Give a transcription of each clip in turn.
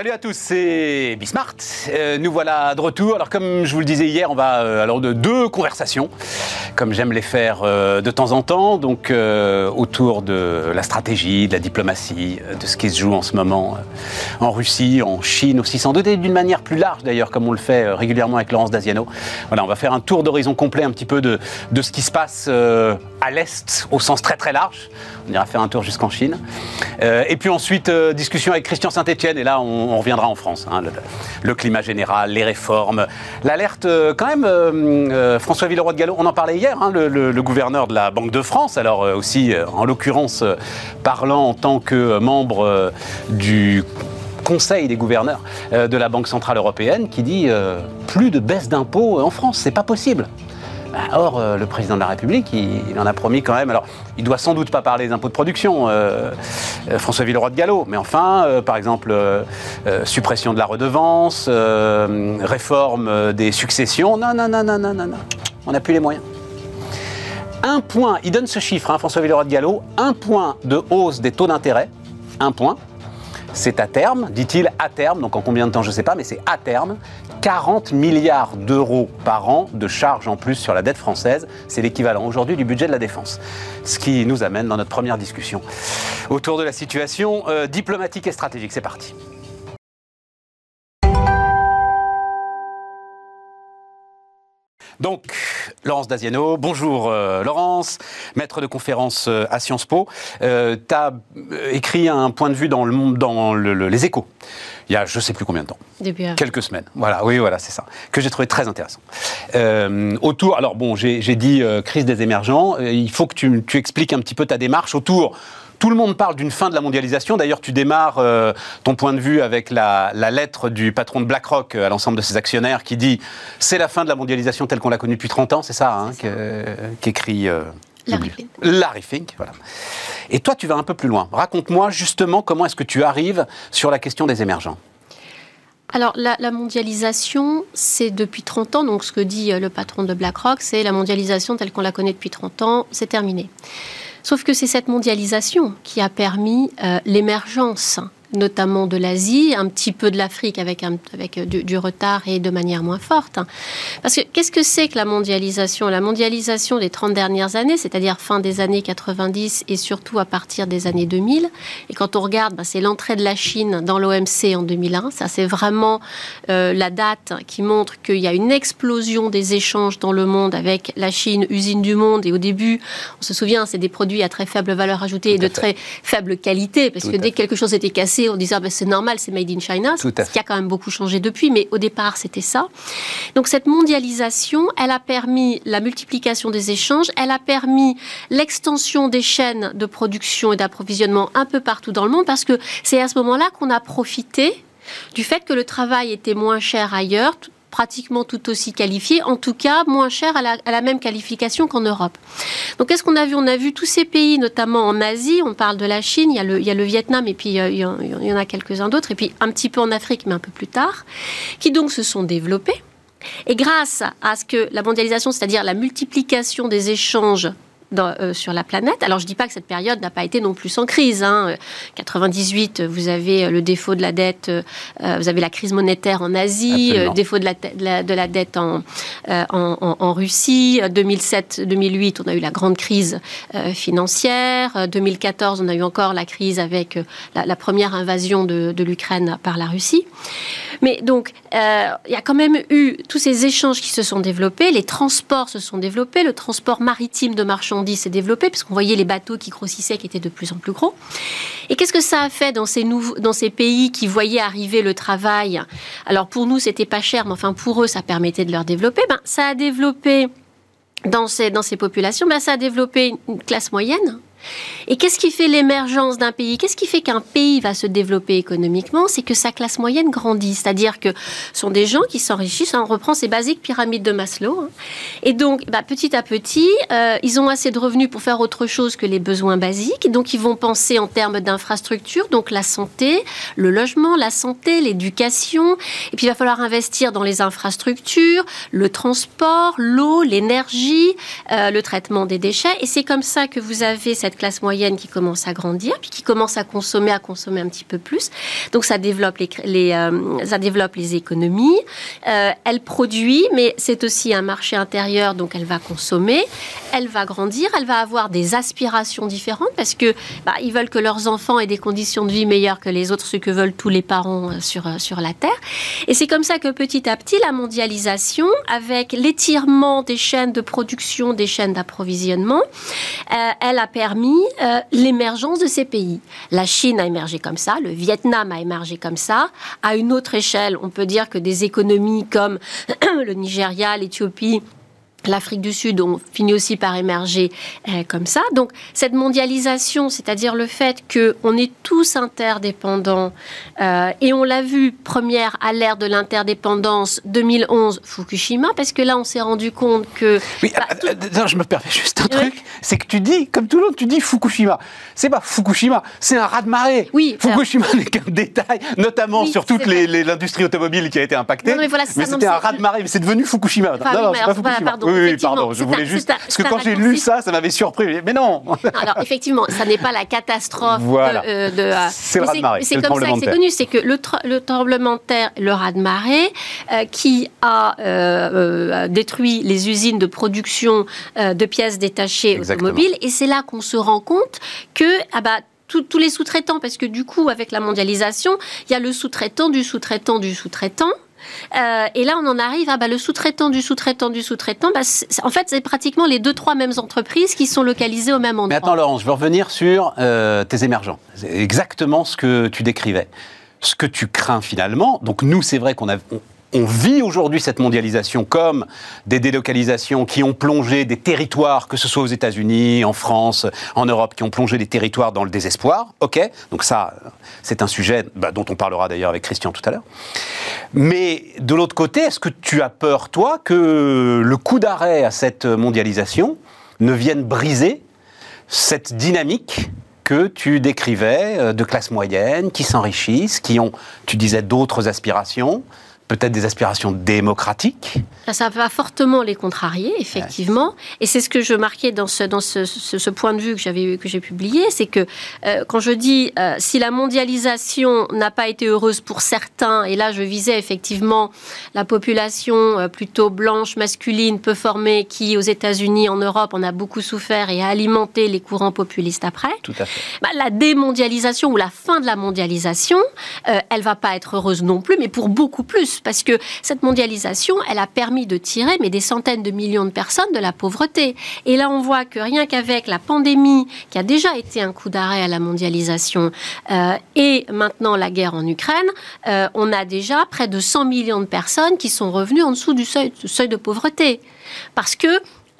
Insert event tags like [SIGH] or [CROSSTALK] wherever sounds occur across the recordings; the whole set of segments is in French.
Salut à tous, c'est Bismart. Euh, nous voilà de retour. Alors comme je vous le disais hier, on va euh, alors de deux conversations, comme j'aime les faire euh, de temps en temps, donc autour de la stratégie, de la diplomatie, de ce qui se joue en ce moment en Russie, en Chine aussi, sans doute et d'une manière plus large d'ailleurs, comme on le fait régulièrement avec Laurence Daziano. Voilà, on va faire un tour d'horizon complet un petit peu de, de ce qui se passe à l'est au sens très très large. On ira faire un tour jusqu'en Chine. et puis ensuite discussion avec Christian Saint-Etienne et là on reviendra en France. Hein, le, climat général, les réformes, l'alerte euh, quand même. Euh, euh, François Villeroy de Gallo, on en parlait hier, hein, le, gouverneur de la Banque de France, alors aussi en l'occurrence parlant en tant que membre du Conseil des gouverneurs de la Banque centrale européenne, qui dit plus de baisse d'impôts en France, c'est pas possible. Bah, or, euh, le président de la République, il, en a promis quand même. Alors, il doit sans doute pas parler des impôts de production, euh, euh, François Villeroy de Gallo, mais enfin, par exemple, suppression de la redevance, réforme des successions. Non, non, non, non, non, non. On n'a plus les moyens. Un point, il donne ce chiffre, hein, François Villeroy de Gallo, un point de hausse des taux d'intérêt, un point, c'est à terme, dit-il, à terme, donc en combien de temps je ne sais pas, mais c'est à terme, 40 milliards d'euros par an de charges en plus sur la dette française. C'est l'équivalent aujourd'hui du budget de la défense. Ce qui nous amène dans notre première discussion autour de la situation euh, diplomatique et stratégique. C'est parti. Donc, Laurence Daziano, bonjour euh, Laurence, maître de conférence euh, à Sciences Po. Euh, tu as écrit un point de vue dans, le, dans les échos, il y a je ne sais plus combien de temps. Depuis Quelques semaines. Voilà, oui, voilà, c'est ça. Que j'ai trouvé très intéressant. autour, alors bon, j'ai dit crise des émergents, il faut que tu, tu expliques un petit peu ta démarche autour tout le monde parle d'une fin de la mondialisation. D'ailleurs, tu démarres euh, ton point de vue avec la, lettre du patron de BlackRock euh, à l'ensemble de ses actionnaires qui dit c'est la fin de la mondialisation telle qu'on l'a connue depuis 30 ans, c'est ça, hein, qu'écrit euh, Larry Fink. Larry Fink, voilà. Et toi, tu vas un peu plus loin. Raconte-moi justement comment est-ce que tu arrives sur la question des émergents. Alors, la, la mondialisation, c'est depuis 30 ans, donc ce que dit le patron de BlackRock, c'est la mondialisation telle qu'on la connaît depuis 30 ans, c'est terminé. Sauf que c'est cette mondialisation qui a permis euh, l'émergence notamment de l'Asie, un petit peu de l'Afrique avec, avec euh, du, retard et de manière moins forte. Parce que qu'est-ce que c'est que la mondialisation? La mondialisation des 30 dernières années, c'est-à-dire fin des années 90 et surtout à partir des années 2000. Et quand on regarde, bah, c'est l'entrée de la Chine dans l'OMC en 2001. Ça, c'est vraiment euh, la date qui montre qu'il y a une explosion des échanges dans le monde avec la Chine, usine du monde. Et au début, on se souvient, c'est des produits à très faible valeur ajoutée et de très faible qualité, parce que dès que quelque chose était cassé, on disait ah ben, c'est normal, c'est made in China, ce qui a quand même beaucoup changé depuis, mais au départ c'était ça. Donc cette mondialisation, elle a permis la multiplication des échanges, elle a permis l'extension des chaînes de production et d'approvisionnement un peu partout dans le monde, parce que c'est à ce moment-là qu'on a profité du fait que le travail était moins cher ailleurs, pratiquement tout aussi qualifié, en tout cas moins cher à la, même qualification qu'en Europe. Donc qu'est-ce qu'on a vu? On a vu tous ces pays, notamment en Asie, on parle de la Chine, il y a le, il y a le Vietnam et puis il y, en a quelques-uns d'autres, et puis un petit peu en Afrique, mais un peu plus tard, qui donc se sont développés. Et grâce à ce que la mondialisation, c'est-à-dire la multiplication des échanges euh, sur la planète. Alors je ne dis pas que cette période n'a pas été non plus sans crise. Hein. 98, vous avez le défaut de la dette, euh, vous avez la crise monétaire en Asie, le euh, défaut de la, de la, dette en, en, en, Russie. 2007-2008, on a eu la grande crise financière. 2014, on a eu encore la crise avec la, première invasion de, de l'Ukraine par la Russie. Mais donc, il y a quand même eu tous ces échanges qui se sont développés, les transports se sont développés, le transport maritime de marchandises s'est développé, puisqu'on voyait les bateaux qui grossissaient, qui étaient de plus en plus gros. Et qu'est-ce que ça a fait dans ces, dans ces pays qui voyaient arriver le travail? Alors pour nous, c'était pas cher, mais enfin pour eux, ça permettait de leur développer. Ben, ça a développé dans ces, dans ces populations, ben, ça a développé une classe moyenne et qu'est-ce qui fait l'émergence d'un pays? Qu'est-ce qui fait qu'un pays va se développer économiquement? C'est que sa classe moyenne grandit. C'est-à-dire que ce sont des gens qui s'enrichissent. On reprend ces basiques pyramides de Maslow. Hein. Et donc, bah, petit à petit, euh, ils ont assez de revenus pour faire autre chose que les besoins basiques. Donc, ils vont penser en termes d'infrastructures, donc la santé, le logement, la santé, l'éducation. Et puis, il va falloir investir dans les infrastructures, le transport, l'eau, l'énergie, euh, le traitement des déchets. Et c'est comme ça que vous avez cette cette classe moyenne qui commence à grandir, puis qui commence à consommer, à consommer un petit peu plus. Donc ça développe les, euh, ça développe les économies. Euh, elle produit, mais c'est aussi un marché intérieur, donc elle va consommer, elle va grandir, elle va avoir des aspirations différentes parce que bah, ils veulent que leurs enfants aient des conditions de vie meilleures que les autres, ce que veulent tous les parents euh, sur sur la terre. Et c'est comme ça que petit à petit la mondialisation, avec l'étirement des chaînes de production, des chaînes d'approvisionnement, elle a permis l'émergence de ces pays. La Chine a émergé comme ça, le Vietnam a émergé comme ça. À une autre échelle, on peut dire que des économies comme [CLEARS THROAT] le Nigeria, l'Éthiopie, L'Afrique du Sud ont fini aussi par émerger euh, comme ça. Donc cette mondialisation, c'est-à-dire le fait qu'on est tous interdépendants, euh, et on l'a vu première à l'ère de l'interdépendance 2011 Fukushima, parce que là on s'est rendu compte que... Oui, bah, euh, je me permets juste un truc, c'est que tu dis, comme tout le monde, tu dis Fukushima. C'est pas Fukushima, c'est un raz-de-marée. Oui, Fukushima n'est qu'un détail, notamment sur toute l'industrie automobile qui a été impactée. mais, c'était un raz-de-marée, mais c'est devenu Fukushima. non, non, c'est pas Fukushima. Pardon, oui, pardon, je voulais juste. parce que quand j'ai lu ça, ça m'avait surpris. Mais non [LAUGHS] Alors, effectivement, ça n'est pas la catastrophe voilà. de. de euh, c'est le raz-de-marée. C'est comme ça que c'est connu c'est que le, le, tremblement de terre, le raz-de-marée, euh, qui a euh, détruit les usines de production de pièces détachées automobiles. Et c'est là qu'on se rend compte que ah bah, tous les sous-traitants, parce que du coup, avec la mondialisation, il y a le sous-traitant du sous-traitant du sous-traitant. Euh, et là, on en arrive à bah, le sous-traitant du sous-traitant du sous-traitant. Bah, en fait, c'est pratiquement les deux, trois mêmes entreprises qui sont localisées au même endroit. Mais attends, Laurence, je veux revenir sur euh, tes émergents. C'est exactement ce que tu décrivais. Ce que tu crains finalement. Donc, nous, c'est vrai qu'on a, on vit aujourd'hui cette mondialisation comme des délocalisations qui ont plongé des territoires, que ce soit aux États-Unis, en France, en Europe, qui ont plongé des territoires dans le désespoir. Ok, donc ça, c'est un sujet bah, dont on parlera d'ailleurs avec Christian tout à l'heure. Mais de l'autre côté, est-ce que tu as peur, toi, que le coup d'arrêt à cette mondialisation ne vienne briser cette dynamique que tu décrivais euh, de classe moyenne, qui s'enrichissent, qui ont, tu disais, d'autres aspirations peut-être des aspirations démocratiques. Ça va fortement les contrarier, effectivement. Et c'est ce que je marquais dans ce, dans ce, ce, point de vue que j'avais que j'ai publié, c'est que euh, quand je dis euh, si la mondialisation n'a pas été heureuse pour certains, et là je visais effectivement la population euh, plutôt blanche, masculine, peu formée, qui aux États-Unis, en Europe, en a beaucoup souffert et a alimenté les courants populistes après. Tout à fait. Bah, la démondialisation ou la fin de la mondialisation, elle va pas être heureuse non plus, mais pour beaucoup plus parce que cette mondialisation, elle a permis de tirer mais des centaines de millions de personnes de la pauvreté. Et là, on voit que rien qu'avec la pandémie, qui a déjà été un coup d'arrêt à la mondialisation, euh, et maintenant la guerre en Ukraine, euh, on a déjà près de 100 millions de personnes qui sont revenues en dessous du seuil, de pauvreté. Parce que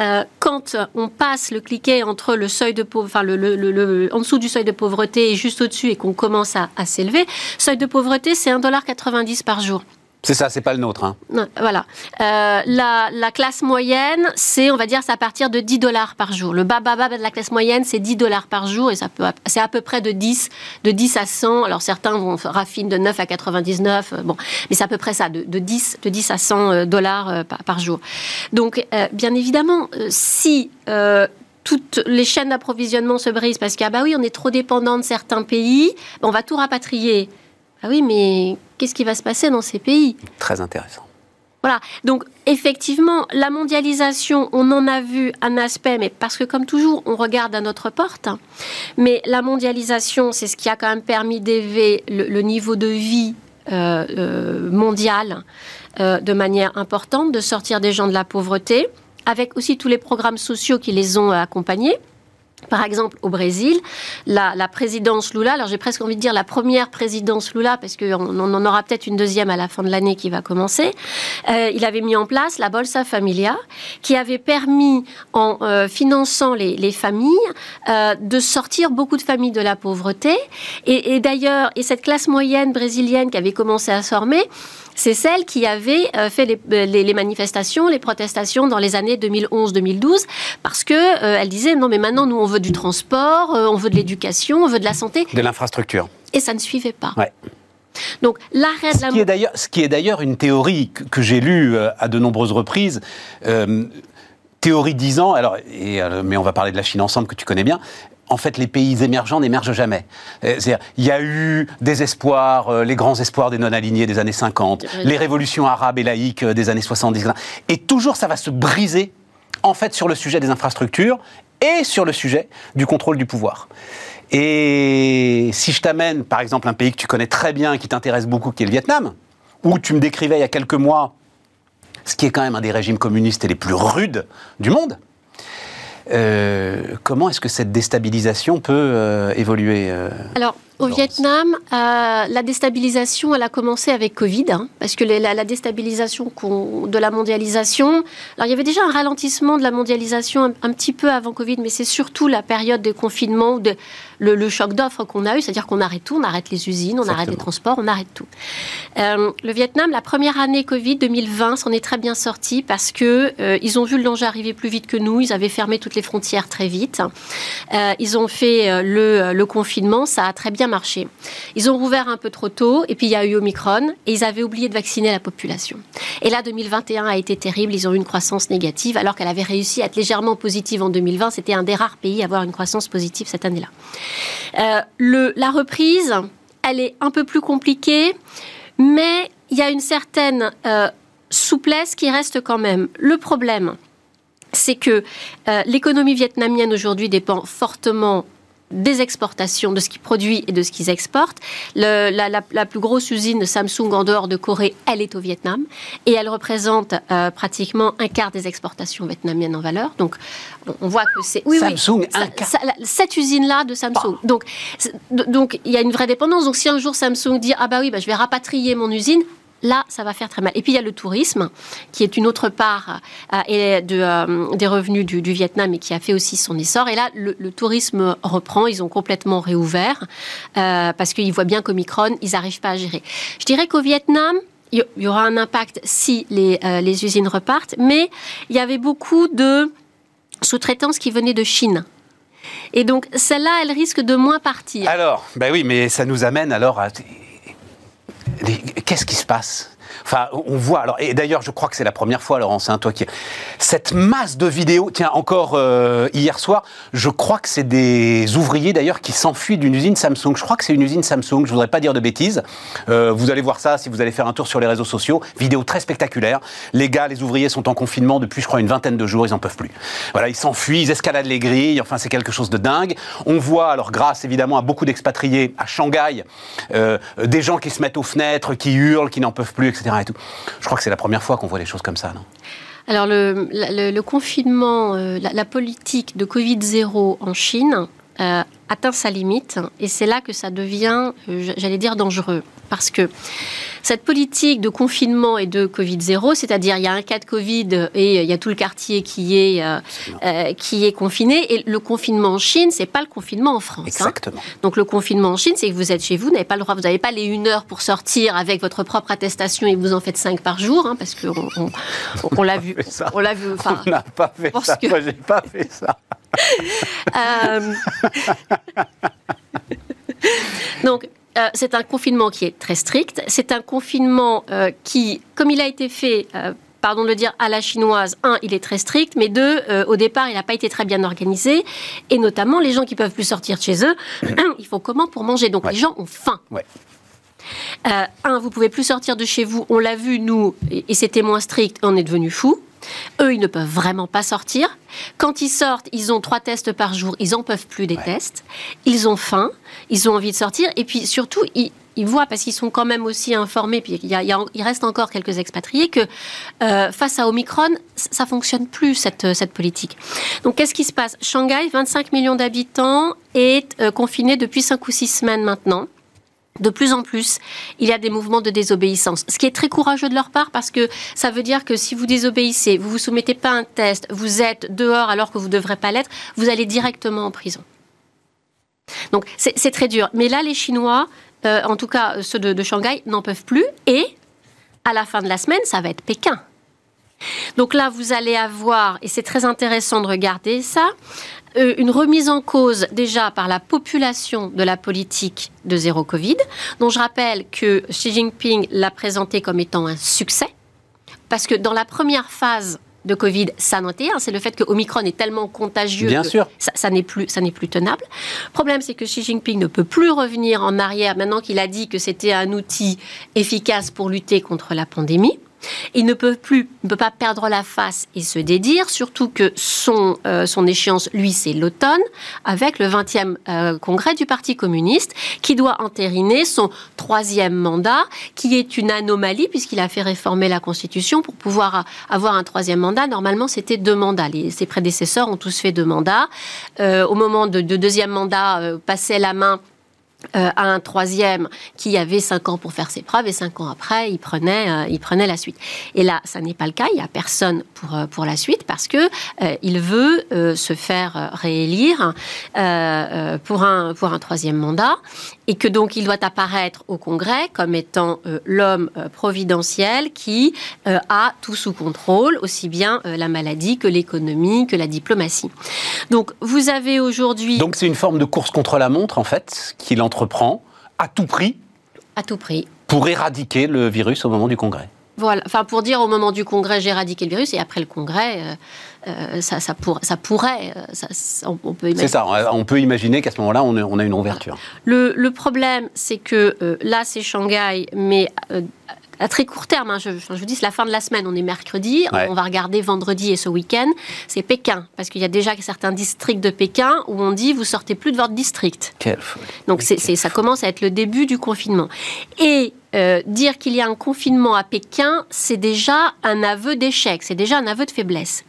euh, quand on passe le cliquet entre le seuil de le, en dessous du seuil de pauvreté et juste au-dessus et qu'on commence à, à s'élever, seuil de pauvreté c'est 1,90$ par jour. C'est ça, c'est pas le nôtre. Hein. voilà. Euh, la, classe moyenne, c'est, on va dire, c'est à partir de 10 dollars par jour. Le bas, bas, bas de la classe moyenne, c'est 10 dollars par jour et c'est à peu près de 10, de 10 à 100. Alors certains vont raffinent de 9 à 99, euh, bon, mais c'est à peu près ça, de, 10, de 10 à 100 euh, dollars par, jour. Donc, bien évidemment, si toutes les chaînes d'approvisionnement se brisent parce que, ah bah oui, on est trop dépendant de certains pays, on va tout rapatrier. Ah oui, mais qu'est-ce qui va se passer dans ces pays Très intéressant. Voilà, donc effectivement, la mondialisation, on en a vu un aspect, mais parce que comme toujours, on regarde à notre porte. Mais la mondialisation, c'est ce qui a quand même permis d'élever le, niveau de vie euh, euh, mondial euh, de manière importante, de sortir des gens de la pauvreté, avec aussi tous les programmes sociaux qui les ont accompagnés. Par exemple, au Brésil, la, présidence Lula, alors j'ai presque envie de dire la première présidence Lula, parce qu'on on en aura peut-être une deuxième à la fin de l'année qui va commencer, euh, il avait mis en place la Bolsa Familia, qui avait permis, en euh, finançant les, familles, euh, de sortir beaucoup de familles de la pauvreté. Et, d'ailleurs, et cette classe moyenne brésilienne qui avait commencé à se former, c'est celle qui avait euh, fait euh, les, manifestations, les protestations dans les années 2011-2012, parce que euh, elle disait non mais maintenant nous on veut du transport, on veut de l'éducation, on veut de la santé, de l'infrastructure. Et ça ne suivait pas. Ouais. Donc l'arrêt de la... Ce qui est d'ailleurs une théorie que, j'ai lue à de nombreuses reprises théorie disant, alors, et, mais on va parler de la Chine ensemble que tu connais bien, en fait, les pays émergents n'émergent jamais. Il y a eu des espoirs, les grands espoirs des non-alignés des années 50, les révolutions arabes et laïques des années 70, et toujours ça va se briser, en fait, sur le sujet des infrastructures et sur le sujet du contrôle du pouvoir. Et si je t'amène, par exemple, un pays que tu connais très bien et qui t'intéresse beaucoup, qui est le Vietnam, où tu me décrivais il y a quelques mois ce qui est quand même un des régimes communistes les plus rudes du monde, euh, comment est-ce que cette déstabilisation peut euh, évoluer euh, Alors, au Vietnam, la déstabilisation, elle a commencé avec Covid, hein, parce que la, déstabilisation de la mondialisation. Alors, il y avait déjà un ralentissement de la mondialisation un, un petit peu avant Covid, mais c'est surtout la période de confinement, de, le, choc d'offres qu'on a eu, c'est-à-dire qu'on arrête tout, on arrête les usines, on arrête les transports, on arrête tout. Euh, le Vietnam, la première année Covid 2020, s'en est très bien sorti parce que euh, ils ont vu le danger arriver plus vite que nous, ils avaient fermé toutes les frontières très vite, euh, ils ont fait le, le, confinement, ça a très bien marché. Ils ont rouvert un peu trop tôt et puis il y a eu Omicron et ils avaient oublié de vacciner la population. Et là, 2021 a été terrible, ils ont eu une croissance négative alors qu'elle avait réussi à être légèrement positive en 2020. C'était un des rares pays à avoir une croissance positive cette année-là. Euh, la reprise, elle est un peu plus compliquée, mais il y a une certaine euh, souplesse qui reste quand même. Le problème, c'est que euh, l'économie vietnamienne aujourd'hui dépend fortement des exportations, de ce qu'ils produisent et de ce qu'ils exportent. la, plus grosse usine de Samsung en dehors de Corée, elle est au Vietnam et elle représente euh, pratiquement un quart des exportations vietnamiennes en valeur. Donc, on, voit que c'est oui, Samsung, un quart. cette usine-là de Samsung. Donc, donc, il y a une vraie dépendance. Donc, si un jour Samsung dit ah bah oui, bah, je vais rapatrier mon usine, là, ça va faire très mal. Et puis il y a le tourisme, qui est une autre part euh, euh, des revenus du, Vietnam et qui a fait aussi son essor. Et là, le, tourisme reprend, ils ont complètement réouvert, euh, parce qu'ils voient bien qu'Omicron, ils n'arrivent pas à gérer. Je dirais qu'au Vietnam, il y aura un impact si les, les usines repartent, mais il y avait beaucoup de sous-traitances qui venaient de Chine. Et donc, celle-là, elle risque de moins partir. Alors, ben oui, mais ça nous amène alors à qu'est-ce qui se passe? Enfin, on voit. Alors, et d'ailleurs, je crois que c'est la première fois, Laurence, hein, toi qui cette masse de vidéos. Tiens, encore euh, hier soir, je crois que c'est des ouvriers d'ailleurs qui s'enfuient d'une usine Samsung. Je crois que c'est une usine Samsung. Je voudrais pas dire de bêtises. Euh, vous allez voir ça si vous allez faire un tour sur les réseaux sociaux. Vidéo très spectaculaire. Les gars, les ouvriers sont en confinement depuis, je crois, une vingtaine de jours. Ils en peuvent plus. Voilà, ils s'enfuient, ils escaladent les grilles. Enfin, c'est quelque chose de dingue. On voit, alors grâce évidemment à beaucoup d'expatriés à Shanghai, euh, des gens qui se mettent aux fenêtres, qui hurlent, qui n'en peuvent plus, etc. Je crois que c'est la première fois qu'on voit des choses comme ça, non? Alors le, confinement, euh, la, politique de Covid-0 en Chine euh, atteint sa limite et c'est là que ça devient, euh, j'allais dire, dangereux. Parce que cette politique de confinement et de Covid-0, c'est-à-dire il y a un cas de Covid et il y a tout le quartier qui est, euh, euh, qui est confiné. Et le confinement en Chine, c'est pas le confinement en France. Hein. Exactement. Donc le confinement en Chine, c'est que vous êtes chez vous, vous n'avez pas le droit, vous n'avez pas les une heure pour sortir avec votre propre attestation et vous en faites cinq par jour, hein, parce qu'on on, on, l'a vu. On l'a vu. on n'a pas fait ça. Moi, j'ai pas fait ça. [LAUGHS] euh... [LAUGHS] Donc, euh, c'est un confinement qui est très strict. C'est un confinement euh, qui, comme il a été fait, euh, pardon de le dire, à la chinoise, un, il est très strict, mais deux, au départ, il n'a pas été très bien organisé. Et notamment, les gens qui peuvent plus sortir de chez eux, [CLEARS THROAT] ils font comment pour manger? Donc, les gens ont faim. Un, vous pouvez plus sortir de chez vous. On l'a vu, nous, et c'était moins strict, on est devenu fou. Eux, ils ne peuvent vraiment pas sortir. Quand ils sortent, ils ont trois tests par jour. Ils n'en peuvent plus des tests. Ils ont faim. Ils ont envie de sortir. Et puis surtout, ils, voient, parce qu'ils sont quand même aussi informés, puis il, reste encore quelques expatriés, que euh, face à Omicron, ça fonctionne plus, cette, cette politique. Donc qu'est-ce qui se passe? Shanghai, 25 millions d'habitants, est euh, confiné depuis 5 ou 6 semaines maintenant de plus en plus, il y a des mouvements de désobéissance. Ce qui est très courageux de leur part parce que ça veut dire que si vous désobéissez, vous vous soumettez pas à un test, vous êtes dehors alors que vous ne devrez pas l'être, vous allez directement en prison. Donc c'est très dur. Mais là, les Chinois, euh, en tout cas ceux de, Shanghai, n'en peuvent plus. Et à la fin de la semaine, ça va être Pékin. Donc là, vous allez avoir, et c'est très intéressant de regarder ça, une remise en cause déjà par la population de la politique de zéro Covid, dont je rappelle que Xi Jinping l'a présenté comme étant un succès, parce que dans la première phase de Covid, ça n'en était un. C'est le fait que Omicron est tellement contagieux Bien que sûr. ça, ça n'est plus, ça n'est plus tenable. Le problème, c'est que Xi Jinping ne peut plus revenir en arrière maintenant qu'il a dit que c'était un outil efficace pour lutter contre la pandémie. Il ne peut plus, ne peut pas perdre la face et se dédire, surtout que son, euh, son échéance, lui, c'est l'automne, avec le 20e euh, congrès du Parti communiste, qui doit entériner son troisième mandat, qui est une anomalie, puisqu'il a fait réformer la Constitution pour pouvoir avoir un troisième mandat. Normalement, c'était deux mandats. Les, ses prédécesseurs ont tous fait deux mandats. Euh, au moment de, de deuxième mandat, passait la main euh, à un troisième qui avait cinq ans pour faire ses preuves et cinq ans après, il prenait, euh, il prenait la suite. Et là, ça n'est pas le cas. Il n'y a personne pour, euh, pour la suite parce que euh, il veut se faire réélire pour, un, pour un troisième mandat et que donc il doit apparaître au Congrès comme étant euh, l'homme euh, providentiel qui euh, a tout sous contrôle, aussi bien la maladie que l'économie, que la diplomatie. Donc vous avez aujourd'hui... Donc c'est une forme de course contre la montre, en fait, qu'il entreprend à tout prix à tout prix. pour éradiquer le virus au moment du congrès. Voilà, enfin pour dire au moment du congrès j'ai éradiqué le virus et après le congrès euh, euh, ça, ça, pour- ça pourrait, euh, ça- on, on peut imaginer. C'est ça, on peut imaginer qu'à ce moment-là, on a- on a une ouverture. Le, le problème c'est que euh, là c'est Shanghai, mais euh, à très court terme, hein, je, vous dis c'est la fin de la semaine, on est mercredi, Ouais. on va regarder vendredi et ce week-end, c'est Pékin, parce qu'il y a déjà certains districts de Pékin où on dit vous sortez plus de votre district. Quelle folie. Donc c'est- ça commence à être le début du confinement. Et euh, dire qu'il y a un confinement à Pékin, c'est déjà un aveu d'échec, c'est déjà un aveu de faiblesse.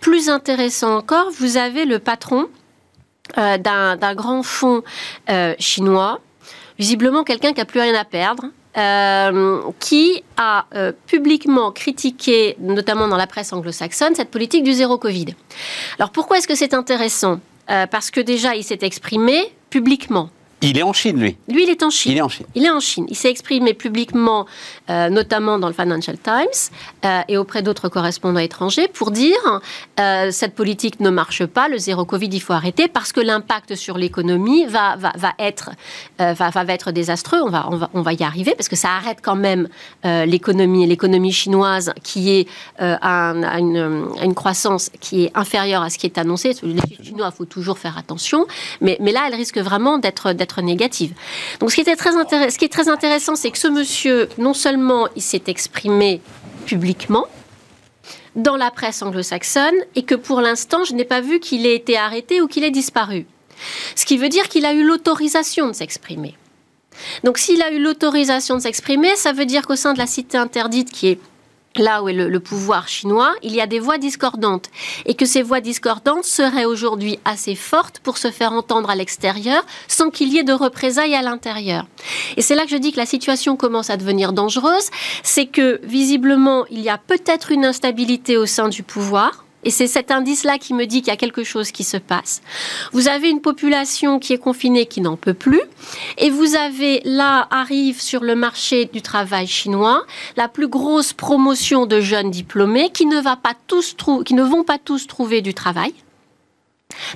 Plus intéressant encore, vous avez le patron euh, d'un, grand fonds euh, chinois, visiblement quelqu'un qui n'a plus rien à perdre. qui a publiquement critiqué, notamment dans la presse anglo-saxonne, cette politique du zéro Covid. Alors pourquoi est-ce que c'est intéressant? Parce que déjà, il s'est exprimé publiquement. Il est en Chine, lui. Lui, il est en Chine. Il est en Chine. Il est en Chine. Il s'est exprimé publiquement, euh, notamment dans le Financial Times euh, et auprès d'autres correspondants étrangers, pour dire euh, cette politique ne marche pas, le zéro Covid, il faut arrêter parce que l'impact sur l'économie va, va, va, être, euh, va, va être désastreux. On va, on, va, on va y arriver parce que ça arrête quand même l'économie, l'économie chinoise qui est à, un- à une, à une croissance qui est inférieure à ce qui est annoncé. Les chinois, il faut toujours faire attention, mais, mais là, elle risque vraiment d'être négative. Donc, ce qui, était ce qui est très intéressant, c'est que ce monsieur, non seulement il s'est exprimé publiquement dans la presse anglo-saxonne, et que pour l'instant, je n'ai pas vu qu'il ait été arrêté ou qu'il ait disparu. Ce qui veut dire qu'il a eu l'autorisation de s'exprimer. Donc, s'il a eu l'autorisation de s'exprimer, ça veut dire qu'au sein de la cité interdite, qui est là où est le, pouvoir chinois, il y a des voix discordantes. Et que ces voix discordantes seraient aujourd'hui assez fortes pour se faire entendre à l'extérieur sans qu'il y ait de représailles à l'intérieur. Et c'est là que je dis que la situation commence à devenir dangereuse. C'est que visiblement, il y a peut-être une instabilité au sein du pouvoir. Et c'est cet indice-là qui me dit qu'il y a quelque chose qui se passe. Vous avez une population qui est confinée, qui n'en peut plus. Et vous avez, là, arrive sur le marché du travail chinois, la plus grosse promotion de jeunes diplômés qui ne, va pas tous qui ne vont pas tous trouver du travail.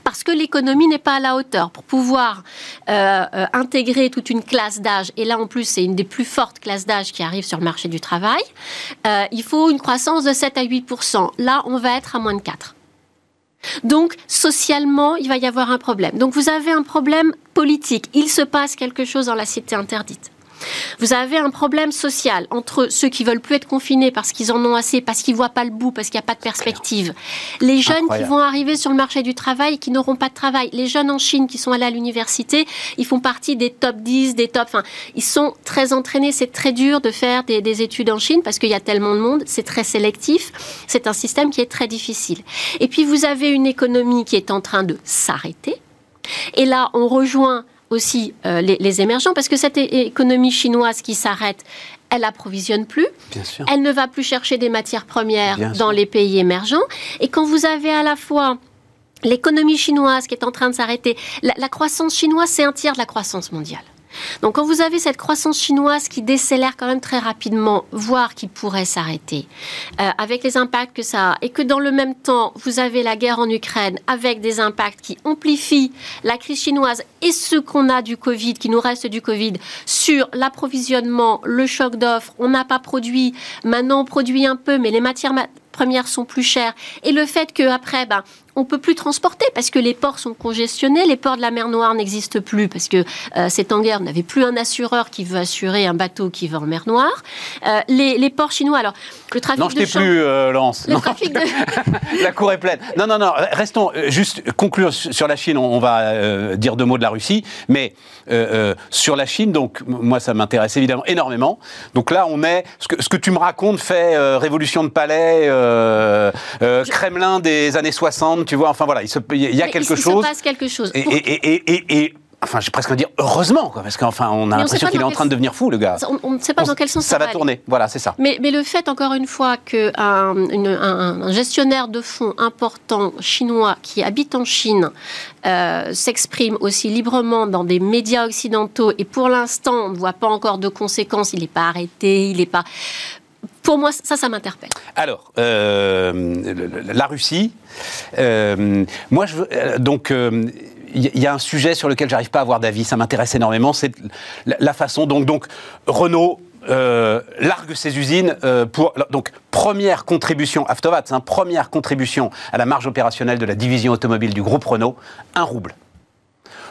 Parce que l'économie n'est pas à la hauteur. Pour pouvoir euh, euh, intégrer toute une classe d'âge, et là en plus c'est une des plus fortes classes d'âge qui arrive sur le marché du travail, euh, il faut une croissance de 7 à 8 Là, on va être à moins de 4 donc, socialement, il va y avoir un problème. Donc, vous avez un problème politique. Il se passe quelque chose dans la cité interdite. Vous avez un problème social entre ceux qui veulent plus être confinés parce qu'ils en ont assez, parce qu'ils voient pas le bout, parce qu'il n'y a pas de perspective. Les jeunes Incroyable. qui vont arriver sur le marché du travail et qui n'auront pas de travail. Les jeunes en Chine qui sont allés à l'université, ils font partie des top 10, des top. Enfin, ils sont très entraînés. C'est très dur de faire des, des études en Chine parce qu'il y a tellement de monde. C'est très sélectif. C'est un système qui est très difficile. Et puis vous avez une économie qui est en train de s'arrêter. Et là, on rejoint aussi euh, les, les émergents parce que cette économie chinoise qui s'arrête, elle approvisionne plus. Bien sûr. Elle ne va plus chercher des matières premières Bien dans sûr. les pays émergents. Et quand vous avez à la fois l'économie chinoise qui est en train de s'arrêter, la, la croissance chinoise, c'est un tiers de la croissance mondiale. Donc quand vous avez cette croissance chinoise qui décélère quand même très rapidement, voire qui pourrait s'arrêter, euh, avec les impacts que ça a, et que dans le même temps, vous avez la guerre en Ukraine avec des impacts qui amplifient la crise chinoise et ce qu'on a du Covid, qui nous reste du Covid, sur l'approvisionnement, le choc d'offres, on n'a pas produit, maintenant on produit un peu, mais les matières ma- premières sont plus chères et le fait qu'après, ben, on peut plus transporter parce que les ports sont congestionnés, les ports de la mer Noire n'existent plus parce que euh, c'est en guerre, on n'avait plus un assureur qui veut assurer un bateau qui va en mer Noire. Euh, les, ports chinois, alors le trafic non, je t'ai plus, euh, Laurence. [LAUGHS] la cour est pleine. Non, non, non, restons juste conclure sur la Chine, on, va dire deux mots de la Russie, mais sur la Chine, donc moi ça m'intéresse évidemment énormément. Donc là, on est, ce que, ce que tu me racontes fait révolution de palais, Kremlin des années 60, tu vois. Enfin voilà, il, y a quelque chose. Il se passe quelque chose. Et, enfin, j'ai presque de dire heureusement, quoi, parce qu'enfin, on a l'impression qu'il est en train de devenir fou, le gars. On ne sait pas dans quel sens ça, va, tourner. Voilà, c'est ça. Mais, le fait, encore une fois, qu'un un, gestionnaire de fonds important chinois qui habite en Chine euh, s'exprime aussi librement dans des médias occidentaux et pour l'instant, on ne voit pas encore de conséquences. Il n'est pas arrêté, il n'est pas pour moi, ça, ça m'interpelle. Alors, euh, la Russie, euh, moi, je euh, donc. il y a un sujet sur lequel j'arrive pas à avoir d'avis, ça m'intéresse énormément, c'est la, façon donc Renault largue ses usines pour donc première contribution Avtovats, hein, première contribution à la marge opérationnelle de la division automobile du groupe Renault, un rouble.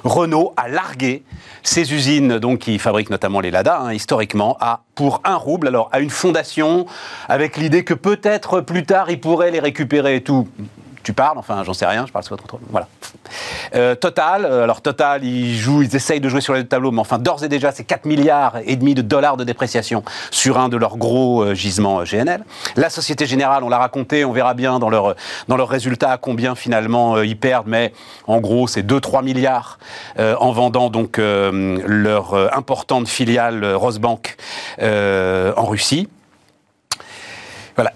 Renault a largué ses usines, donc qui fabriquent notamment les Lada, hein, historiquement, à pour un rouble, alors à une fondation, avec l'idée que peut-être plus tard ils pourraient les récupérer et tout tu parles, enfin j'en sais rien, je parle sur votre Voilà. Euh, Total, euh, alors Total, ils jouent, ils essayent de jouer sur le tableau, mais enfin d'ores et déjà c'est 4 milliards et demi de dollars de dépréciation sur un de leurs gros euh, gisements GNL. La Société Générale, on l'a raconté, on verra bien dans leur, dans leurs résultats combien finalement ils perdent, mais en gros c'est 2-3 milliards en vendant donc leur importante filiale Rosebank en Russie.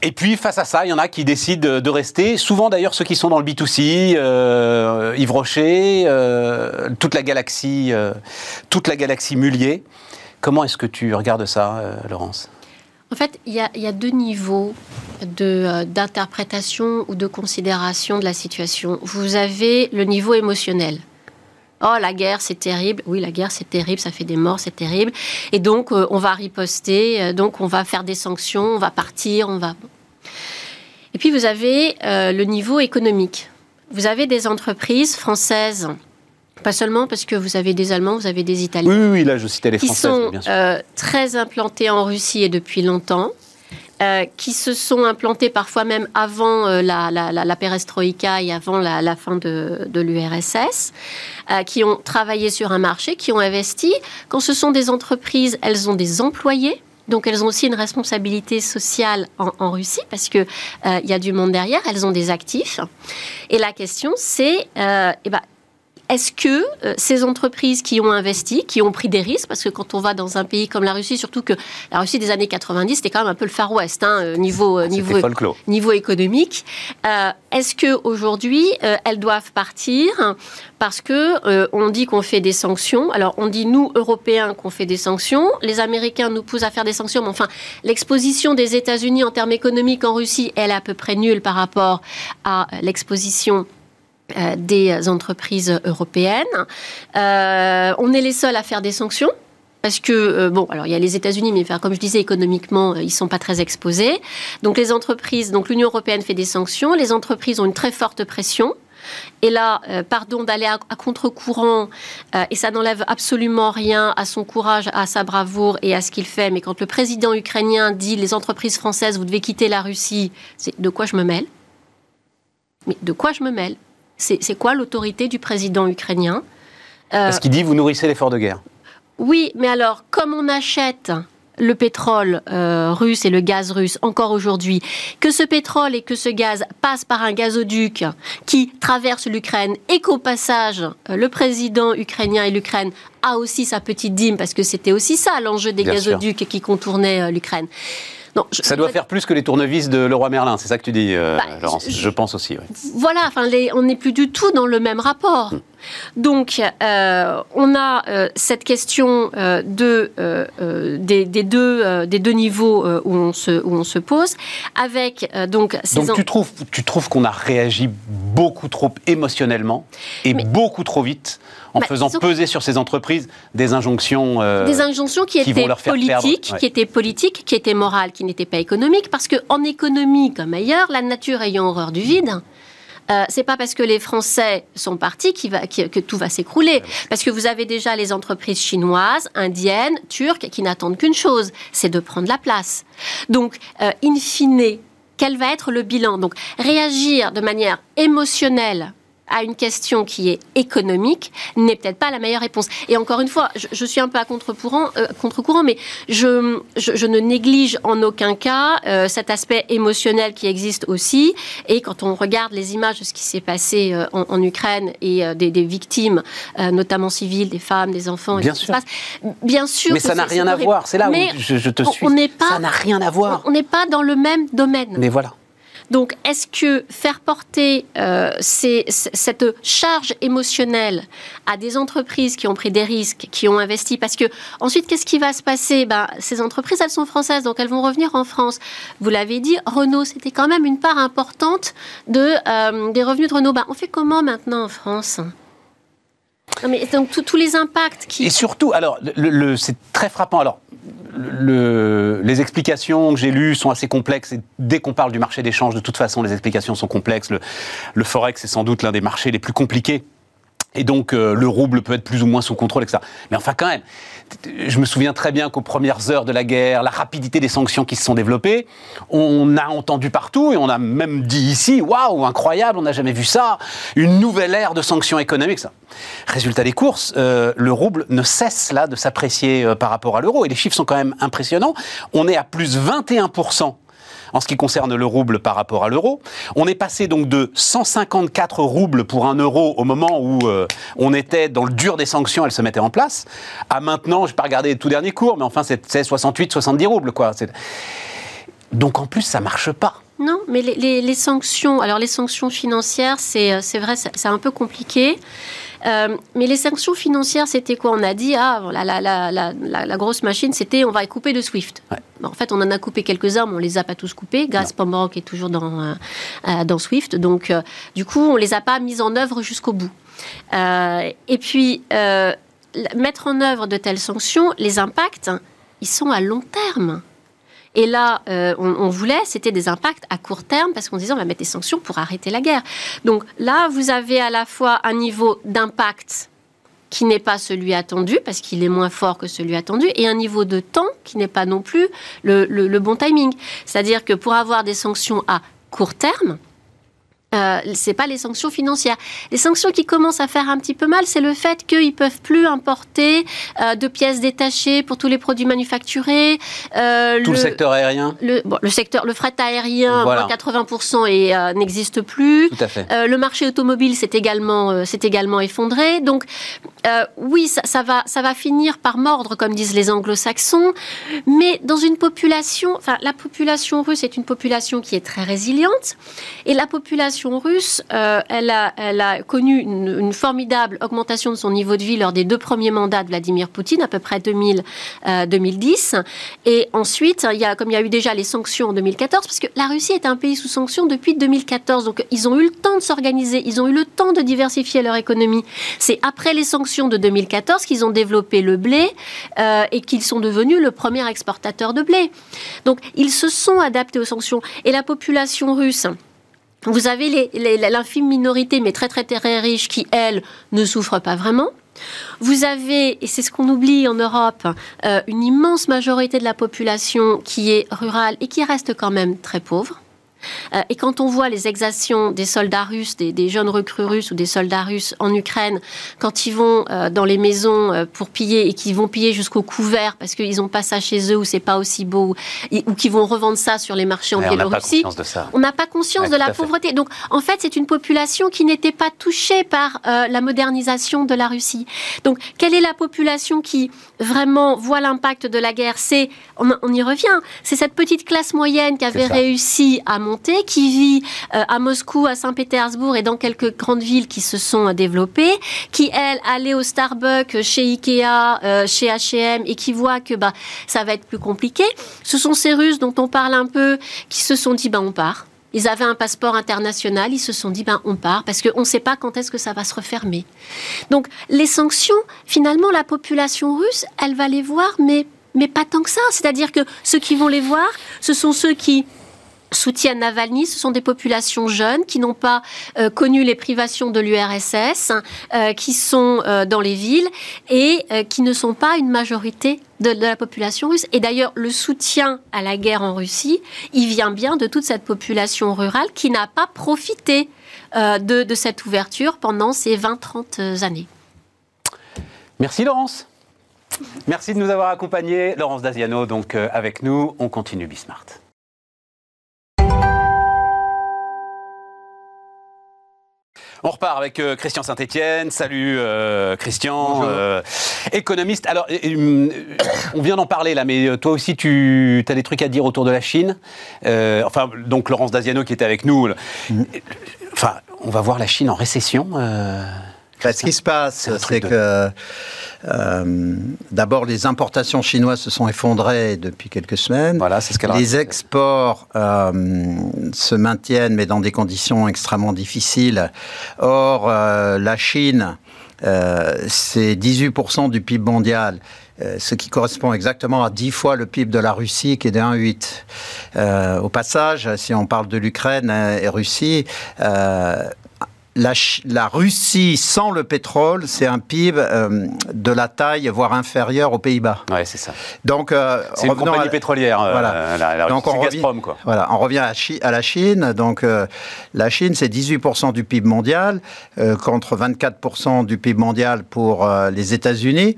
Et puis face à ça, il y en a qui décident de rester. Souvent d'ailleurs ceux qui sont dans le B2C, euh, Yves Rocher, euh, toute la galaxie, euh, toute la galaxie Mullier. Comment est-ce que tu regardes ça, euh, Laurence? En fait, il y, y, a deux niveaux d'interprétation ou de considération de la situation. Vous avez le niveau émotionnel. Oh, la guerre, c'est terrible. Oui, la guerre, c'est terrible, ça fait des morts, c'est terrible. Et donc, euh, on va riposter, euh, donc on va faire des sanctions, on va partir, on va. Et puis, vous avez euh, le niveau économique. Vous avez des entreprises françaises pas seulement parce que vous avez des Allemands, vous avez des Italiens. Oui, oui, là je citais les Françaises. Qui sont très implantés en Russie et depuis longtemps. Euh, qui se sont implantés parfois même avant euh, la, la, perestroïka et avant la, fin de, l'URSS, euh, qui ont travaillé sur un marché, qui ont investi. Quand ce sont des entreprises, elles ont des employés. Donc elles ont aussi une responsabilité sociale en, Russie parce que il y a du monde derrière. Elles ont des actifs. Et la question c'est, eh ben, est-ce que euh, ces entreprises qui ont investi, qui ont pris des risques, parce que quand on va dans un pays comme la Russie, surtout que la Russie des années 90, c'était quand même un peu le Far West, hein, euh, niveau, euh, niveau, niveau économique, est-ce qu'aujourd'hui, elles doivent partir parce que on dit qu'on fait des sanctions? Alors on dit nous Européens qu'on fait des sanctions, les Américains nous poussent à faire des sanctions, mais enfin l'exposition des États-Unis en termes économiques en Russie, elle est à peu près nulle par rapport à l'exposition euh, des entreprises européennes. Euh, on est les seuls à faire des sanctions. Parce que, euh, bon, alors il y a les États-Unis, mais comme je disais, économiquement, ils ne sont pas très exposés. Donc les entreprises, donc l'Union européenne fait des sanctions, les entreprises ont une très forte pression. Et là, pardon d'aller à, contre-courant, et ça n'enlève absolument rien à son courage, à sa bravoure et à ce qu'il fait. Mais quand le président ukrainien dit les entreprises françaises, vous devez quitter la Russie, c'est de quoi je me mêle? Mais de quoi je me mêle? C'est quoi l'autorité du président ukrainien euh, Parce qu'il dit vous nourrissez l'effort de guerre. Oui, mais alors, comme on achète le pétrole euh, russe et le gaz russe encore aujourd'hui, que ce pétrole et que ce gaz passent par un gazoduc qui traverse l'Ukraine et qu'au passage, euh, le président ukrainien et l'Ukraine a aussi sa petite dîme, parce que c'était aussi ça l'enjeu des gazoducs qui contournaient l'Ukraine ça doit faire plus que les tournevis de Leroy Merlin, c'est ça que tu dis, euh, bah, Laurence Je pense aussi. Voilà, enfin, on n'est plus du tout dans le même rapport. Hmm. Donc, euh, on a euh, cette question euh, de, des, deux, des deux niveaux où, on se, où on se pose, avec donc ces Donc, tu trouves, tu trouves qu'on a réagi beaucoup trop émotionnellement et beaucoup trop vite en bah, faisant peser sur ces entreprises des injonctions des injonctions qui, étaient politiques, qui étaient politiques, qui étaient morales, qui n'étaient pas économiques, parce que en économie comme ailleurs, la nature ayant horreur du vide, euh, c'est pas parce que les Français sont partis que tout va s'écrouler. Parce que vous avez déjà les entreprises chinoises, indiennes, turques, qui n'attendent qu'une chose, c'est de prendre la place. Donc, euh, in fine, quel va être le bilan? Donc, réagir de manière émotionnelle à une question qui est économique n'est peut-être pas la meilleure réponse. Et encore une fois, je, suis un peu à contre-courant, euh, contre mais je, je, ne néglige en aucun cas euh, cet aspect émotionnel qui existe aussi. Et quand on regarde les images de ce qui s'est passé euh, en, Ukraine et des, des, victimes, notamment civiles, des femmes, des enfants, bien sûr. bien sûr. Mais ça n'a rien à voir. C'est là où je, te suis. On, pas, ça n'a rien à voir. On n'est pas dans le même domaine. Mais voilà. Donc, est-ce que faire porter euh, cette charge émotionnelle à des entreprises qui ont pris des risques, qui ont investi, parce que ensuite, qu'est-ce qui va se passer? Ben, Ces entreprises, elles sont françaises, donc elles vont revenir en France. Vous l'avez dit, Renault, c'était quand même une part importante euh, des revenus de Renault. Ben, on fait comment maintenant en France? Mais donc tous les impacts qui... Et surtout, alors, c'est très frappant. Alors, le, les explications que j'ai lues sont assez complexes. Et dès qu'on parle du marché d'échange, de toute façon, les explications sont complexes. Le, le forex est sans doute l'un des marchés les plus compliqués et donc, euh, le rouble peut être plus ou moins sous contrôle, etc. Mais enfin, quand même, je me souviens très bien qu'aux premières heures de la guerre, la rapidité des sanctions qui se sont développées, on a entendu partout et on a même dit ici, waouh, incroyable, on n'a jamais vu ça, une nouvelle ère de sanctions économiques. Ça. Résultat des courses, euh, le rouble ne cesse là de s'apprécier euh, par rapport à l'euro et les chiffres sont quand même impressionnants. On est à plus 21 en ce qui concerne le rouble par rapport à l'euro. On est passé donc de 154 roubles pour un euro au moment où euh, on était dans le dur des sanctions, elles se mettaient en place, à maintenant, je n'ai pas regardé les tout derniers cours, mais enfin c'est 68, 70 roubles. Quoi. Donc en plus, ça marche pas. Non, mais les, sanctions, alors les sanctions financières, c'est euh, vrai, c'est un peu compliqué. Euh, mais les sanctions financières, c'était quoi? On a dit, ah, la, la, la, la grosse machine, c'était on va couper de SWIFT. en fait, on en a coupé quelques-uns, mais on les a pas tous coupés. Gazprom Bank est toujours dans, euh, euh, dans SWIFT. Donc, du coup, on les a pas mis en œuvre jusqu'au bout. et puis, mettre en œuvre de telles sanctions, les impacts, ils sont à long terme. Et là, euh, on, voulait, c'était des impacts à court terme, parce qu'on disait on va mettre des sanctions pour arrêter la guerre. Donc là, vous avez à la fois un niveau d'impact qui n'est pas celui attendu, parce qu'il est moins fort que celui attendu, et un niveau de temps qui n'est pas non plus le bon timing. C'est-à-dire que pour avoir des sanctions à court terme, euh, c'est pas les sanctions financières. Les sanctions qui commencent à faire un petit peu mal, c'est le fait qu'ils peuvent plus importer euh, de pièces détachées pour tous les produits manufacturés. Euh, Tout le, secteur aérien. Le, le secteur, le fret aérien, 80% et euh, n'existe plus. Tout à fait. le marché automobile s'est également, s'est également effondré. Donc oui, ça, ça, va, ça va finir par mordre, comme disent les Anglo-Saxons. Mais dans une population, enfin la population russe est une population qui est très résiliente et la population russe, euh, elle, a, connu une, formidable augmentation de son niveau de vie lors des deux premiers mandats de Vladimir Poutine, à peu près 2000, 2010. Euh, Et ensuite, il y a, comme il y a eu déjà les sanctions en 2014, parce que la Russie est un pays sous sanctions depuis 2014, donc ils ont eu le temps de s'organiser, ils ont eu le temps de diversifier leur économie. C'est après les sanctions de 2014 qu'ils ont développé le blé euh, et qu'ils sont devenus le premier exportateur de blé. Donc ils se sont adaptés aux sanctions. Et la population russe, vous avez l'infime minorité, mais très très très riche, qui, elle, ne souffre pas vraiment. Vous avez, et c'est ce qu'on oublie en Europe, euh, une immense majorité de la population qui est rurale et qui reste quand même très pauvre. Euh, et quand on voit les exactions des soldats russes, des, jeunes recrues russes ou des soldats russes en Ukraine, quand ils vont euh, dans les maisons euh, pour piller et qu'ils vont piller jusqu'au couvert parce qu'ils n'ont pas ça chez eux ou c'est pas aussi beau, ou qu'ils vont revendre ça sur les marchés en Biélorussie, on n'a pas conscience de, la pauvreté. Donc en fait, c'est une population qui n'était pas touchée par la modernisation de la Russie. Donc quelle est la population qui vraiment voit l'impact de la guerre? C'est, on, y revient, c'est cette petite classe moyenne qui avait réussi à monter, qui vit à Moscou, à Saint-Pétersbourg et dans quelques grandes villes qui se sont développées, qui elle allait au Starbucks, chez Ikea, chez H&M et qui voit que bah ça va être plus compliqué. Ce sont ces Russes dont on parle un peu qui se sont dit bah on part. Ils avaient un passeport international, ils se sont dit ben on part parce qu'on ne sait pas quand est-ce que ça va se refermer. Donc les sanctions, finalement la population russe, elle va les voir, mais mais pas tant que ça. C'est-à-dire que ceux qui vont les voir, ce sont ceux qui soutiennent Navalny, ce sont des populations jeunes qui n'ont pas euh, connu les privations de l'URSS, euh, qui sont euh, dans les villes et qui ne sont pas une majorité de, la population russe. Et d'ailleurs, le soutien à la guerre en Russie, il vient bien de toute cette population rurale qui n'a pas profité de, de, cette ouverture pendant ces 20-30 années. Merci Laurence. Merci de nous avoir accompagnés. Laurence Daziano, donc avec nous, on continue Bismart. On repart avec euh, Christian Saint-Etienne. Salut euh, Christian, euh, économiste. Alors, on vient d'en parler là, mais toi aussi, tu as des trucs à dire autour de la Chine. enfin, donc Laurence Daziano qui était avec nous. Mm. Enfin, on va voir la Chine en récession. Ce qui se passe, c'est que euh, d'abord, les importations chinoises se sont effondrées depuis quelques semaines. Voilà, c'est ce qu'elle Les exports euh, se maintiennent, mais dans des conditions extrêmement difficiles. Or, euh, la Chine, c'est 18% du PIB mondial ce qui correspond exactement à 10 fois le PIB de la Russie qui est de 1,8. au passage, si on parle de l'Ukraine et Russie, la, Russie sans le pétrole, c'est un PIB euh, de la taille, voire inférieure aux Pays-Bas. Ouais, c'est ça. Donc, euh, c'est une compagnie pétrolière. Euh, voilà. La, Donc, on revient, quoi. Voilà, on revient à, la Chine. Donc, la Chine, c'est 18% du PIB mondial, contre 24% du PIB mondial pour les États-Unis.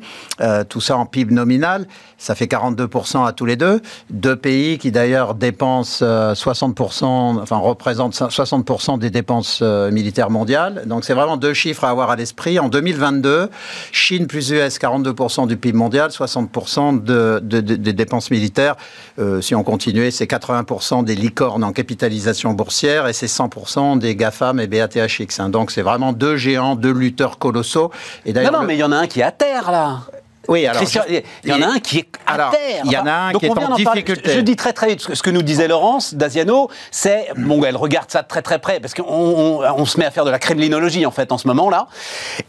tout ça en PIB nominal. Ça fait 42% à tous les deux. Deux pays qui d'ailleurs dépensent 60%, enfin représentent 60% des dépenses militaires mondiales donc c'est vraiment deux chiffres à avoir à l'esprit. En 2022, Chine plus US, 42% du PIB mondial, 60% de, des dépenses militaires. Euh, si on continuait, c'est 80% des licornes en capitalisation boursière et c'est 100% des GAFAM et BATHX. Hein. Donc c'est vraiment deux géants, deux lutteurs colossaux. Et non, non, mais il y en a un qui est à terre là. Oui, alors. il y en a un qui est à terre. Il y en a un qui est en difficulté. Je dis très très vite ce que nous disait Laurence Daziano, c'est bon, elle regarde ça de très très près parce qu'on on, se met à faire de la kremlinologie en fait en ce moment là,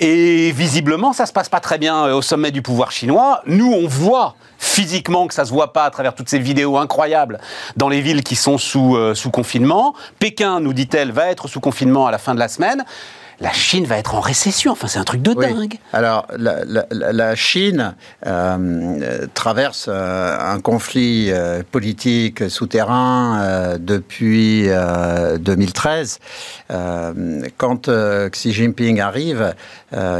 et visiblement ça se passe pas très bien euh, au sommet du pouvoir chinois. Nous on voit physiquement que ça se voit pas à travers toutes ces vidéos incroyables dans les villes qui sont sous, euh, sous confinement. Pékin, nous dit-elle, va être sous confinement à la fin de la semaine la Chine va être en récession. Enfin, c'est un truc de dingue. Alors, la, Chine euh, traverse euh, un conflit euh, politique souterrain depuis 2013. quand Xi Jinping arrive,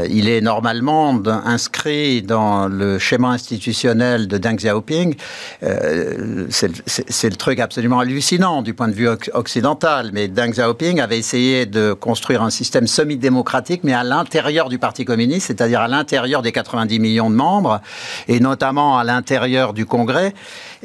il est normalement inscrit dans le schéma institutionnel de Deng Xiaoping. c'est le truc absolument hallucinant du point de vue occidental. Mais Deng Xiaoping avait essayé de construire un système semi démocratique mais à l'intérieur du Parti communiste, c'est-à-dire à, l'intérieur des 90 millions de membres, et notamment à l'intérieur du Congrès.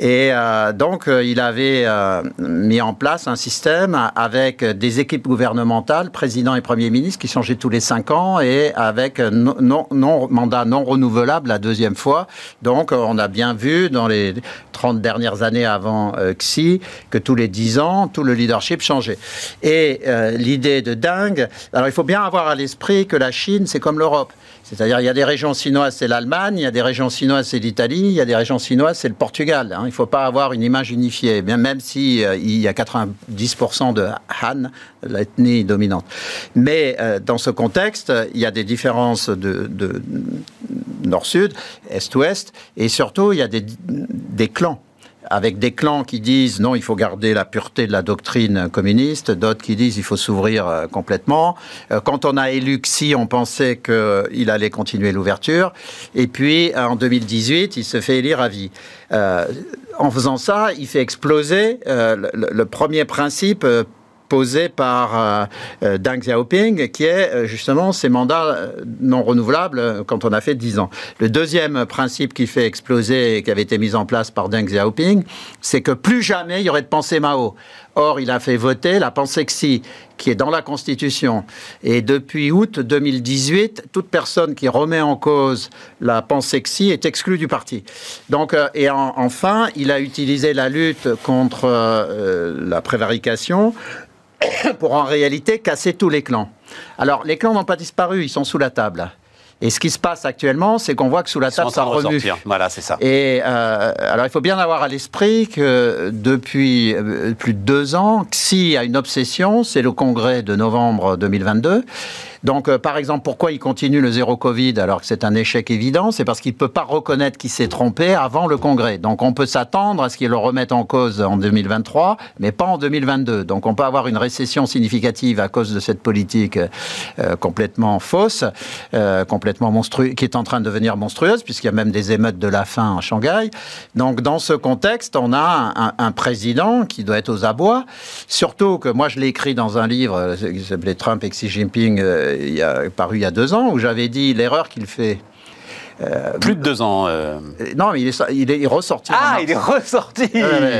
Et euh, donc, euh, il avait euh, mis en place un système avec des équipes gouvernementales, président et premier ministre, qui changeaient tous les cinq ans, et avec non, non, mandat non renouvelable la deuxième fois. Donc, on a bien vu dans les 30 dernières années avant Xi que tous les 10 ans, tout le leadership changeait. Et l'idée de dingue, alors il faut bien avoir à l'esprit que la Chine, c'est comme l'Europe. C'est-à-dire, il y a des régions chinoises, c'est l'Allemagne, il y a des régions chinoises, c'est l'Italie, il y a des régions chinoises, c'est le Portugal. Hein. Il ne faut pas avoir une image unifiée, bien, même si euh, il y a 90% de Han, l'ethnie dominante. Mais euh, dans ce contexte, il y a des différences de, nord-sud, est-ouest, et surtout, il y a des clans avec des clans qui disent non, il faut garder la pureté de la doctrine communiste, d'autres qui disent il faut s'ouvrir euh, complètement. Euh, quand on a élu Xi, on pensait qu'il allait continuer l'ouverture. Et puis, en 2018, il se fait élire à vie. Euh, en faisant ça, il fait exploser le, premier principe posée par Deng Xiaoping, qui est justement ces mandats non renouvelables quand on a fait 10 ans. Le deuxième principe qui fait exploser et qui avait été mis en place par Deng Xiaoping, c'est que plus jamais il y aurait de pensée Mao. Or, il a fait voter la pensée Xi, qui est dans la Constitution. Et depuis août 2018, toute personne qui remet en cause la pensée Xi est exclue du parti. Donc, euh, et enfin, il a utilisé la lutte contre euh, la prévarication [COUGHS] pour en réalité casser tous les clans. Alors, les clans n'ont pas disparu, ils sont sous la table. Et ce qui se passe actuellement, c'est qu'on voit que sous la table, ça remue. Voilà, c'est ça. Et euh, alors, il faut bien avoir à l'esprit que depuis euh, plus de deux ans, Xi a une obsession, c'est le congrès de novembre 2022. Donc, euh, par exemple, pourquoi il continue le zéro Covid alors que c'est un échec évident? C'est parce qu'il ne peut pas reconnaître qu'il s'est trompé avant le Congrès. Donc, on peut s'attendre à ce qu'il le remette en cause en 2023, mais pas en 2022. Donc, on peut avoir une récession significative à cause de cette politique euh, complètement fausse, euh, complètement monstrueuse, qui est en train de devenir monstrueuse, puisqu'il y a même des émeutes de la faim en Shanghai. Donc, dans ce contexte, on a un, un président qui doit être aux abois. Surtout que moi, je l'ai écrit dans un livre qui s'appelait Trump et Xi Jinping il y a, paru il y a deux ans, où j'avais dit l'erreur qu'il fait. Euh, Plus de deux ans. Euh. Non, mais il est, il est ressorti. Ah, il est ressorti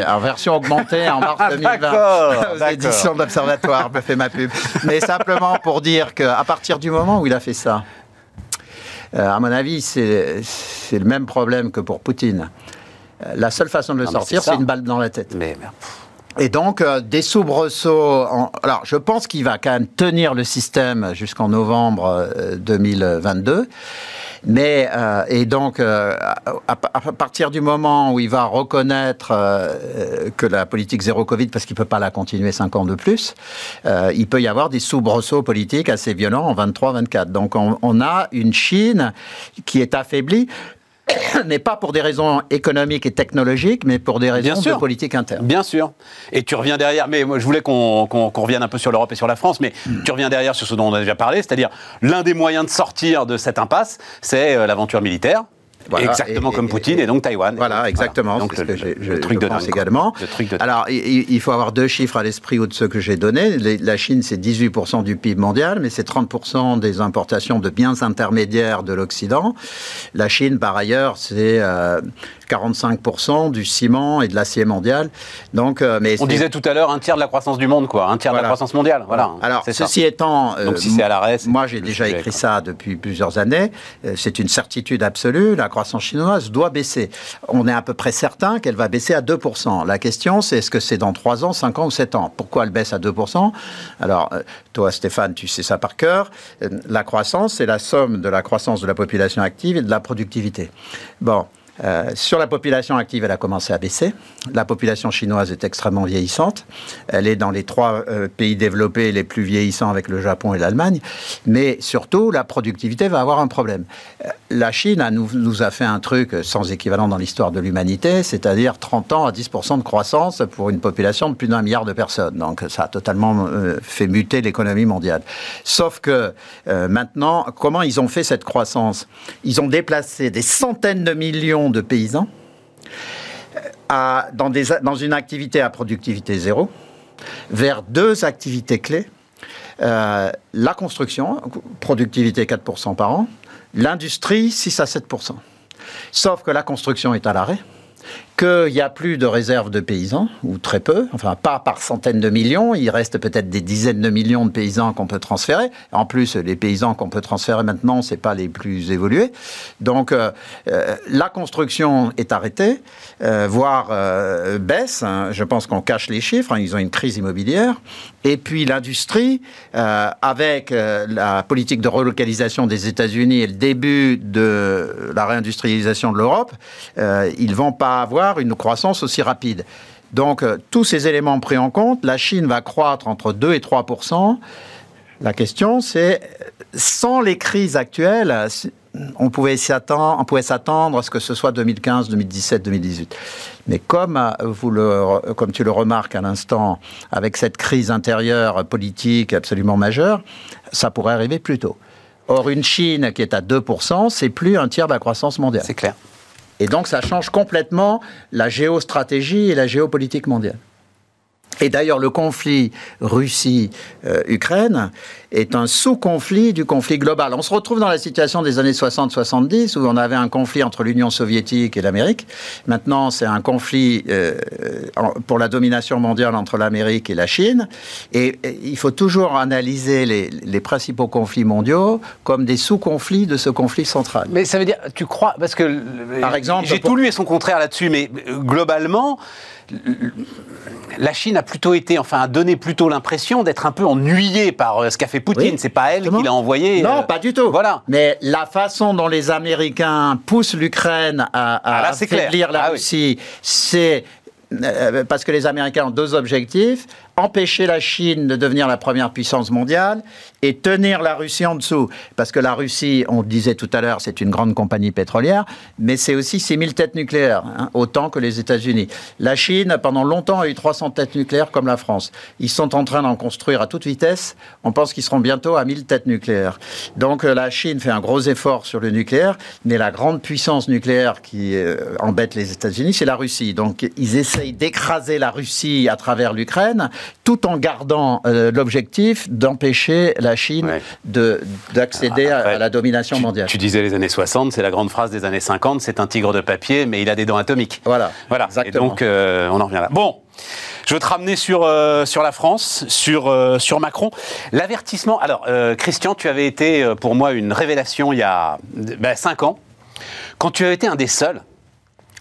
En version augmentée en mars 2020 [LAUGHS] aux éditions d'Observatoire, me fait ma pub. Mais simplement pour dire qu'à partir du moment où il a fait ça, euh, à mon avis, c'est le même problème que pour Poutine. La seule façon de le sortir, c'est une balle dans la tête. Mais merde. Et donc, euh, des soubresauts. Alors, je pense qu'il va quand même tenir le système jusqu'en novembre 2022. Euh, Mais, euh, et donc, à, partir du moment où il va reconnaître que la politique zéro Covid, parce qu'il ne peut pas la continuer cinq ans de plus, il peut y avoir des soubresauts politiques assez violents en 23-24. Donc, on, on, a une Chine qui est affaiblie. [COUGHS] mais pas pour des raisons économiques et technologiques, mais pour des raisons de politique interne. Bien sûr. Et tu reviens derrière, mais moi je voulais qu'on revienne un peu sur l'Europe et sur la France, mais hmm. tu reviens derrière sur ce dont on a déjà parlé, c'est-à-dire l'un des moyens de sortir de cette impasse, c'est euh, l'aventure militaire. Exactement comme Poutine et, donc Taïwan. Voilà, exactement. Donc le, je, truc de pense également. Alors, il, faut avoir deux chiffres à l'esprit de ceux que j'ai donnés. la Chine, c'est 18% du PIB mondial, mais c'est 30% des importations de biens intermédiaires de l'Occident. La Chine, par ailleurs, c'est euh, 45% du ciment et de l'acier mondial. Donc, euh, mais on disait tout à l'heure un tiers de la croissance du monde, quoi, un tiers de la croissance mondiale. Voilà. Alors, ceci étant, euh, donc si c'est à l'arrêt, moi j'ai déjà écrit ça depuis plusieurs années. Euh, c'est une certitude absolue. La croissance chinoise doit baisser. On est à peu près certain qu'elle va baisser à 2%. La question, c'est est-ce que c'est dans 3 ans, 5 ans ou 7 ans? Pourquoi elle baisse à 2% Alors, toi, Stéphane, tu sais ça par cœur. La croissance, c'est la somme de la croissance de la population active et de la productivité. Bon, euh, sur la population active, elle a commencé à baisser. La population chinoise est extrêmement vieillissante. Elle est dans les trois euh, pays développés les plus vieillissants avec le Japon et l'Allemagne. Mais surtout, la productivité va avoir un problème. Euh, la Chine nous, a fait un truc sans équivalent dans l'histoire de l'humanité, c'est-à-dire 30 ans à 10% de croissance pour une population de plus d'un milliard de personnes. Donc ça a totalement fait muter l'économie mondiale. Sauf que maintenant, comment ils ont fait cette croissance? Ils ont déplacé des centaines de millions de paysans euh, dans, des, une activité à productivité zéro vers deux activités clés. Euh, la construction, productivité 4% par an, l'industrie 6 à 7%. Sauf que la construction est à l'arrêt qu'il n'y a plus de réserves de paysans, ou très peu, enfin pas par centaines de millions, il reste peut-être des dizaines de millions de paysans qu'on peut transférer. En plus, les paysans qu'on peut transférer maintenant, ce pas les plus évolués. Donc euh, euh, la construction est arrêtée, euh, voire baisse. Hein. Je pense qu'on cache les chiffres, hein. ils ont une crise immobilière. Et puis l'industrie, avec la politique de relocalisation des États-Unis et le début de la réindustrialisation de l'Europe, ils vont pas avoir une croissance aussi rapide. Donc, euh, tous ces éléments pris en compte, la Chine va croître entre 2 et 3% La question, c'est, sans les crises actuelles, on pouvait s'attendre, à ce que ce soit 2015, 2017, 2018. Mais comme, euh, vous le, comme tu le remarques à l'instant, avec cette crise intérieure politique absolument majeure, ça pourrait arriver plus tôt. Or, une Chine qui est à 2%, c'est plus un tiers de la croissance mondiale. C'est clair. Et donc ça change complètement la géostratégie et la géopolitique mondiale. Et d'ailleurs, le conflit Russie-Ukraine est un sous-conflit du conflit global. On se retrouve dans la situation des années 60-70 où on avait un conflit entre l'Union soviétique et l'Amérique. Maintenant, c'est un conflit euh, pour la domination mondiale entre l'Amérique et la Chine. Et, il faut toujours analyser les, les principaux conflits mondiaux comme des sous-conflits de ce conflit central. Mais ça veut dire, tu crois, parce que par exemple, j'ai tout lu et son contraire là-dessus, mais euh, globalement, la Chine a plutôt été, enfin, a donné plutôt l'impression d'être un peu ennuyée par euh, ce qu'a fait Poutine. C'est pas elle qui l'a envoyé. Non, euh, pas du tout. Voilà. Mais la façon dont les Américains poussent l'Ukraine à, à ah, affaiblir la ah Russie, c'est parce que les Américains ont deux objectifs empêcher la Chine de devenir la première puissance mondiale et tenir la Russie en dessous. Parce que la Russie, on disait tout à l'heure, c'est une grande compagnie pétrolière, mais c'est aussi 6000 têtes nucléaires, hein, autant que les États-Unis. La Chine, pendant longtemps, a eu 300 têtes nucléaires comme la France. Ils sont en train d'en construire à toute vitesse. On pense qu'ils seront bientôt à 1000 têtes nucléaires. Donc euh, la Chine fait un gros effort sur le nucléaire, mais la grande puissance nucléaire qui euh, embête les États-Unis, c'est la Russie. Donc ils essayent d'écraser la Russie à travers l'Ukraine tout en gardant euh, l'objectif d'empêcher la Chine d'accéder à, la domination mondiale. Tu disais les années 60, c'est la grande phrase des années 50, c'est un tigre de papier, mais il a des dents atomiques. Voilà. Voilà. Exactement. Et donc, euh, on en revient là. Bon. Je veux te ramener sur, euh, sur la France, sur, sur Macron. L'avertissement. Alors, Christian, tu avais été pour moi une révélation il y a 5 ben, ans, quand tu avais été un des seuls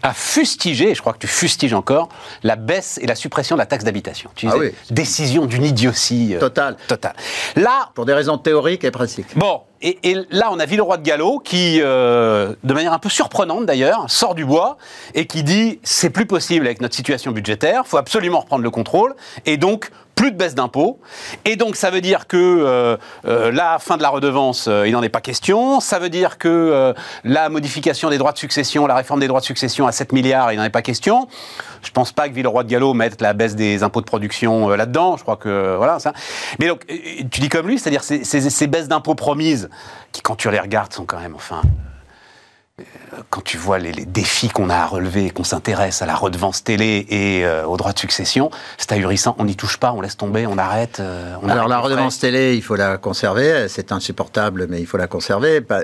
a fustigé, et je crois que tu fustiges encore, la baisse et la suppression de la taxe d'habitation. Tu ah disais, décision d'une idiotie euh, totale. totale. Là, pour des raisons théoriques et pratiques. Bon, et, là, on a Villeroy de Gallo qui, euh, de manière un peu surprenante d'ailleurs, sort du bois et qui dit c'est plus possible avec notre situation budgétaire, il faut absolument reprendre le contrôle, et donc plus de baisse d'impôts. Et donc, ça veut dire que euh, euh, la fin de la redevance, euh, il n'en est pas question. Ça veut dire que la modification des droits de succession, la réforme des droits de succession à 7 milliards, il n'en est pas question. Je ne pense pas que Villeroy de Gallo mette la baisse des impôts de production là-dedans. Je crois que voilà ça. Mais donc, tu dis comme lui, c'est-à-dire ces, ces baisses d'impôts promises, qui quand tu les regardes sont quand même, enfin, quand tu vois les, défis qu'on a à relever, qu'on s'intéresse à la redevance télé et euh, aux droits de succession, c'est ahurissant. On n'y touche pas, on laisse tomber, on arrête. Euh, Alors la redevance télé, il faut la conserver. C'est insupportable, mais il faut la conserver. Euh,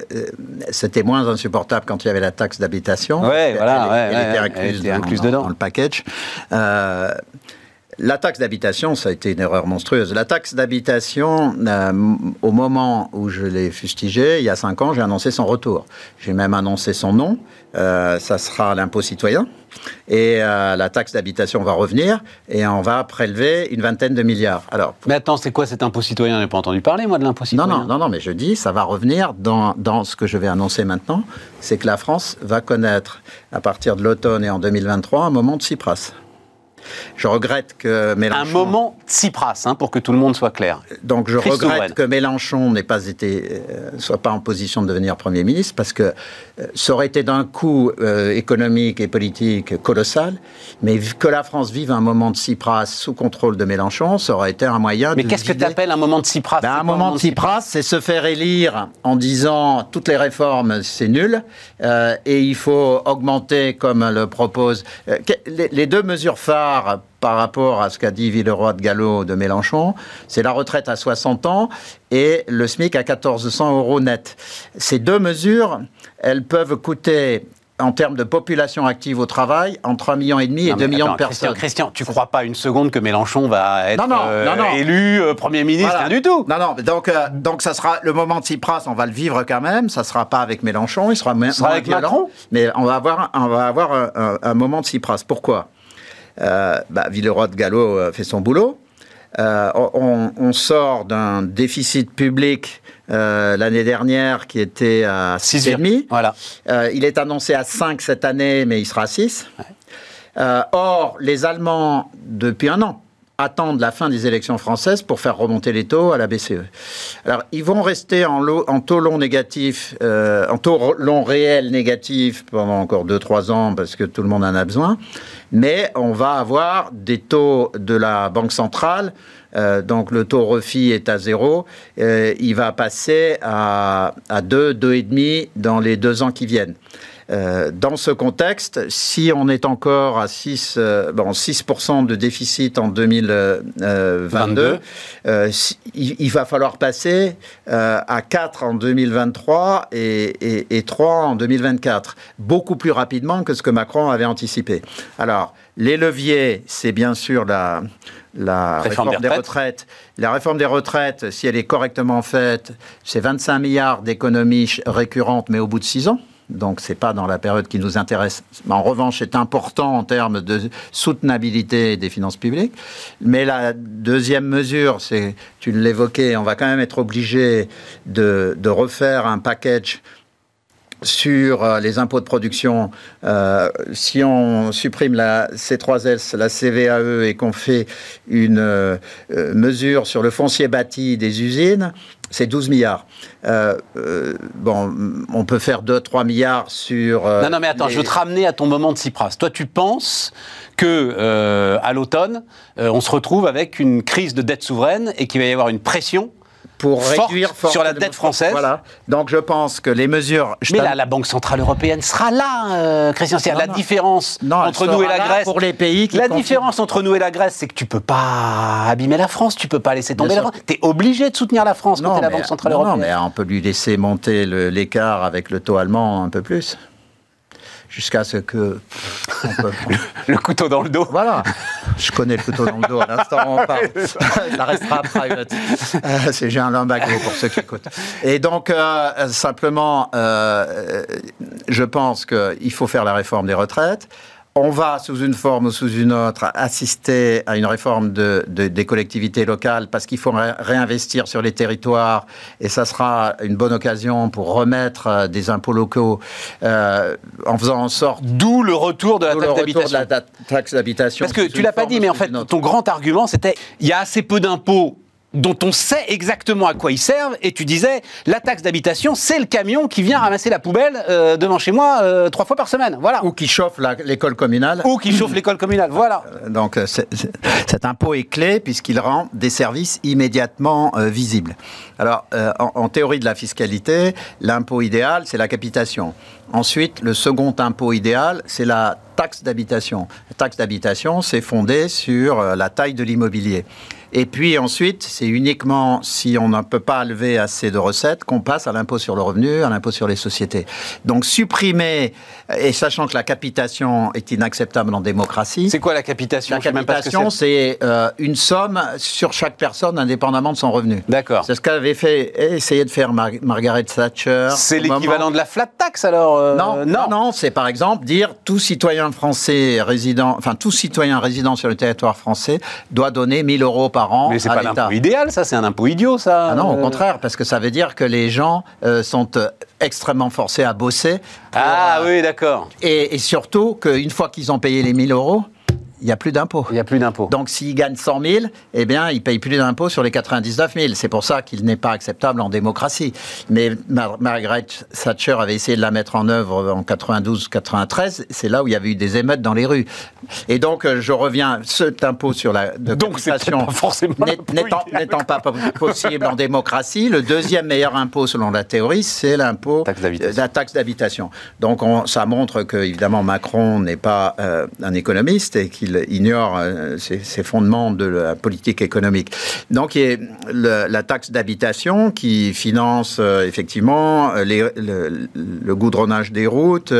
c'était moins insupportable quand il y avait la taxe d'habitation. Ouais, voilà, elle, était incluse, dedans. dans le package. La taxe d'habitation, ça a été une erreur monstrueuse. La taxe d'habitation, euh, au moment où je l'ai fustigée, il y a cinq ans, j'ai annoncé son retour. J'ai même annoncé son nom. Euh, ça sera l'impôt citoyen. Et euh, la taxe d'habitation va revenir et on va prélever une vingtaine de milliards. Alors, mais attends, c'est quoi cet impôt citoyen? Je n'ai pas entendu parler, moi, de l'impôt citoyen. Non, non, non, non, mais je dis, ça va revenir dans, dans ce que je vais annoncer maintenant. C'est que la France va connaître, à partir de l'automne et en 2023, un moment de Cypras. Je regrette que Mélenchon... Un moment Tsipras, hein, pour que tout le monde soit clair. Donc je regrette que Mélenchon n'ait pas été, euh, soit pas en position de devenir Premier ministre, parce que euh, ça aurait été d'un coup euh, économique et politique colossal, mais que la France vive un moment de Tsipras sous contrôle de Mélenchon, ça aurait été un moyen mais qu'est-ce que tu appelles un moment de Tsipras? Ben, Un moment de Tsipras, c'est se faire élire en disant toutes les réformes, c'est nul, et il faut augmenter, comme le propose... les deux mesures phares par rapport à ce qu'a dit Villeroy de Gallo de Mélenchon, c'est la retraite à 60 ans et le SMIC à 1400 euros net. Ces deux mesures, elles peuvent coûter en termes de population active au travail, entre 1,5 million et 2 millions de personnes. Christian, tu ne crois pas une seconde que Mélenchon va être euh, élu euh, Premier ministre Rien du tout Non, non, donc, euh, donc ça sera le moment de Tsipras, on va le vivre quand même, ça ne sera pas avec Mélenchon, il sera, sera avec Macron? Mais on va avoir, on va avoir un, un moment de Tsipras. Pourquoi? Bah, Villeroy de Gallo euh, fait son boulot. Euh, on, sort d'un déficit public l'année dernière qui était à 6,5. Voilà. il est annoncé à 5 cette année, mais il sera à 6. or, les Allemands, depuis un an, attendent la fin des élections françaises pour faire remonter les taux à la BCE. Alors, ils vont rester en, taux long négatif, euh, en taux long réel négatif pendant encore 2-3 ans parce que tout le monde en a besoin, mais on va avoir des taux de la Banque centrale donc le taux refi est à zéro, il va passer à, à 2, 2,5 dans les deux ans qui viennent. Euh, dans ce contexte, si on est encore à 6, euh, bon, 6% de déficit en 2022, euh, il, va falloir passer à 4 en 2023 et, et, 3 en 2024, beaucoup plus rapidement que ce que Macron avait anticipé. Alors, les leviers, c'est bien sûr la, la réforme, des, retraites. La réforme des retraites, si elle est correctement faite, c'est 25 milliards d'économies récurrentes, mais au bout de 6 ans donc ce n'est pas dans la période qui nous intéresse. En revanche, c'est important en termes de soutenabilité des finances publiques. Mais la deuxième mesure, c'est, tu l'évoquais, on va quand même être obligé de, refaire un package sur euh, les impôts de production, euh, si on supprime la C3S, la CVAE et qu'on fait une euh, mesure sur le foncier bâti des usines, c'est 12 milliards. Euh, euh, bon, on peut faire 2-3 milliards sur. Euh, non, non, mais attends, je veux te ramener à ton moment de Cypras. Toi, tu penses que à l'automne, on se retrouve avec une crise de dette souveraine et qu'il va y avoir une pression pour réduire sur la dette française. Voilà. Donc je pense que les mesures. Mais là, la Banque centrale européenne sera là, euh, Christian. C'est la différence entre nous et la Grèce. Pour les pays la différence entre nous et la Grèce, c'est que tu peux pas abîmer la France, tu peux pas laisser tomber la France. Tu es obligé de soutenir la France quand tu la Banque centrale européenne. Non, mais on peut lui laisser monter l'écart avec le taux allemand un peu plus jusqu'à ce que... [LAUGHS] le, couteau dans le dos. Voilà. Je connais le couteau dans le dos à l'instant où on parle. [LAUGHS] Ça restera private. Euh, [LAUGHS] c'est Jean Lambago pour ceux qui écoutent. Et donc, euh, simplement, euh, je pense qu'il faut faire la réforme des retraites on va, sous une forme ou sous une autre, assister à une réforme de, des collectivités locales parce qu'il faut réinvestir sur les territoires et ça sera une bonne occasion pour remettre euh, des impôts locaux euh, en faisant en sorte... D'où le retour de la taxe d'habitation. Parce que tu l'as pas dit, mais en fait, ton grand argument, c'était il y a assez peu d'impôts dont on sait exactement à quoi ils servent. Et tu disais, la taxe d'habitation, c'est le camion qui vient ramasser la poubelle euh, devant chez moi euh, trois fois par semaine. Voilà. Ou qui chauffe l'école communale. Ou qui chauffe l'école communale. Voilà. Euh, donc cet impôt est clé puisqu'il rend des services immédiatement visibles. Alors, en, en, théorie de la fiscalité, l'impôt idéal, c'est la capitation. Ensuite, le second impôt idéal, c'est la taxe d'habitation. La taxe d'habitation, c'est fondé sur la taille de l'immobilier. Et puis ensuite, c'est uniquement si on ne peut pas lever assez de recettes qu'on passe à l'impôt sur le revenu, à l'impôt sur les sociétés. Donc supprimer, et sachant que la capitation est inacceptable en démocratie. C'est quoi la capitation? La capitation, c'est euh, une somme sur chaque personne indépendamment de son revenu. D'accord. C'est ce qu'avait fait, essayé de faire Margaret Thatcher. C'est l'équivalent de la flat tax alors euh, Non, non, non, c'est par exemple dire tout citoyen français résident, enfin tout citoyen résident sur le territoire français doit donner 1000 euros par mais c'est pas l'impôt idéal, ça, c'est un impôt idiot, ça. Ah non, au contraire, parce que ça veut dire que les gens euh, sont euh, extrêmement forcés à bosser. ah oui, d'accord. Et, et surtout qu'une fois qu'ils ont payé les 1000 euros, il n'y a plus d'impôts. Il n'y a plus d'impôts. Donc s'il gagne 100 000, eh bien, il ne paye plus d'impôts sur les 99 000. C'est pour ça qu'il n'est pas acceptable en démocratie. Mais Margaret Thatcher avait essayé de la mettre en œuvre en 92-93. C'est là où il y avait eu des émeutes dans les rues. Et donc, euh, je reviens, cet impôt sur la de donc pas forcément n'étant pas possible en démocratie, le deuxième meilleur impôt selon la théorie, c'est l'impôt la taxe d'habitation. Donc, ça montre que évidemment Macron n'est pas euh, un économiste et qu'il ignore euh, ces, fondements de la politique économique. Donc, il y a la taxe d'habitation qui finance euh, effectivement euh, le, goudronnage des routes,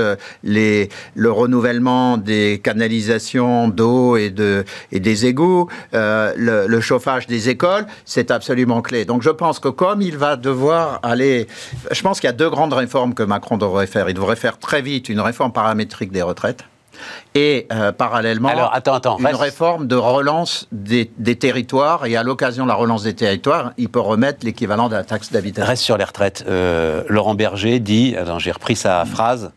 le renouvellement des canalisations d'eau et, de, et des égouts, le, le chauffage des écoles, c'est absolument clé. Donc, je pense que comme il va devoir aller... Je pense qu'il y a deux grandes réformes que Macron devrait faire. Il devrait faire très vite une réforme paramétrique des retraites et euh, parallèlement une réforme de relance des, territoires. Et à l'occasion de la relance des territoires, il peut remettre l'équivalent de la taxe d'habitation. Reste sur les retraites. Euh, Laurent Berger dit, j'ai repris sa phrase,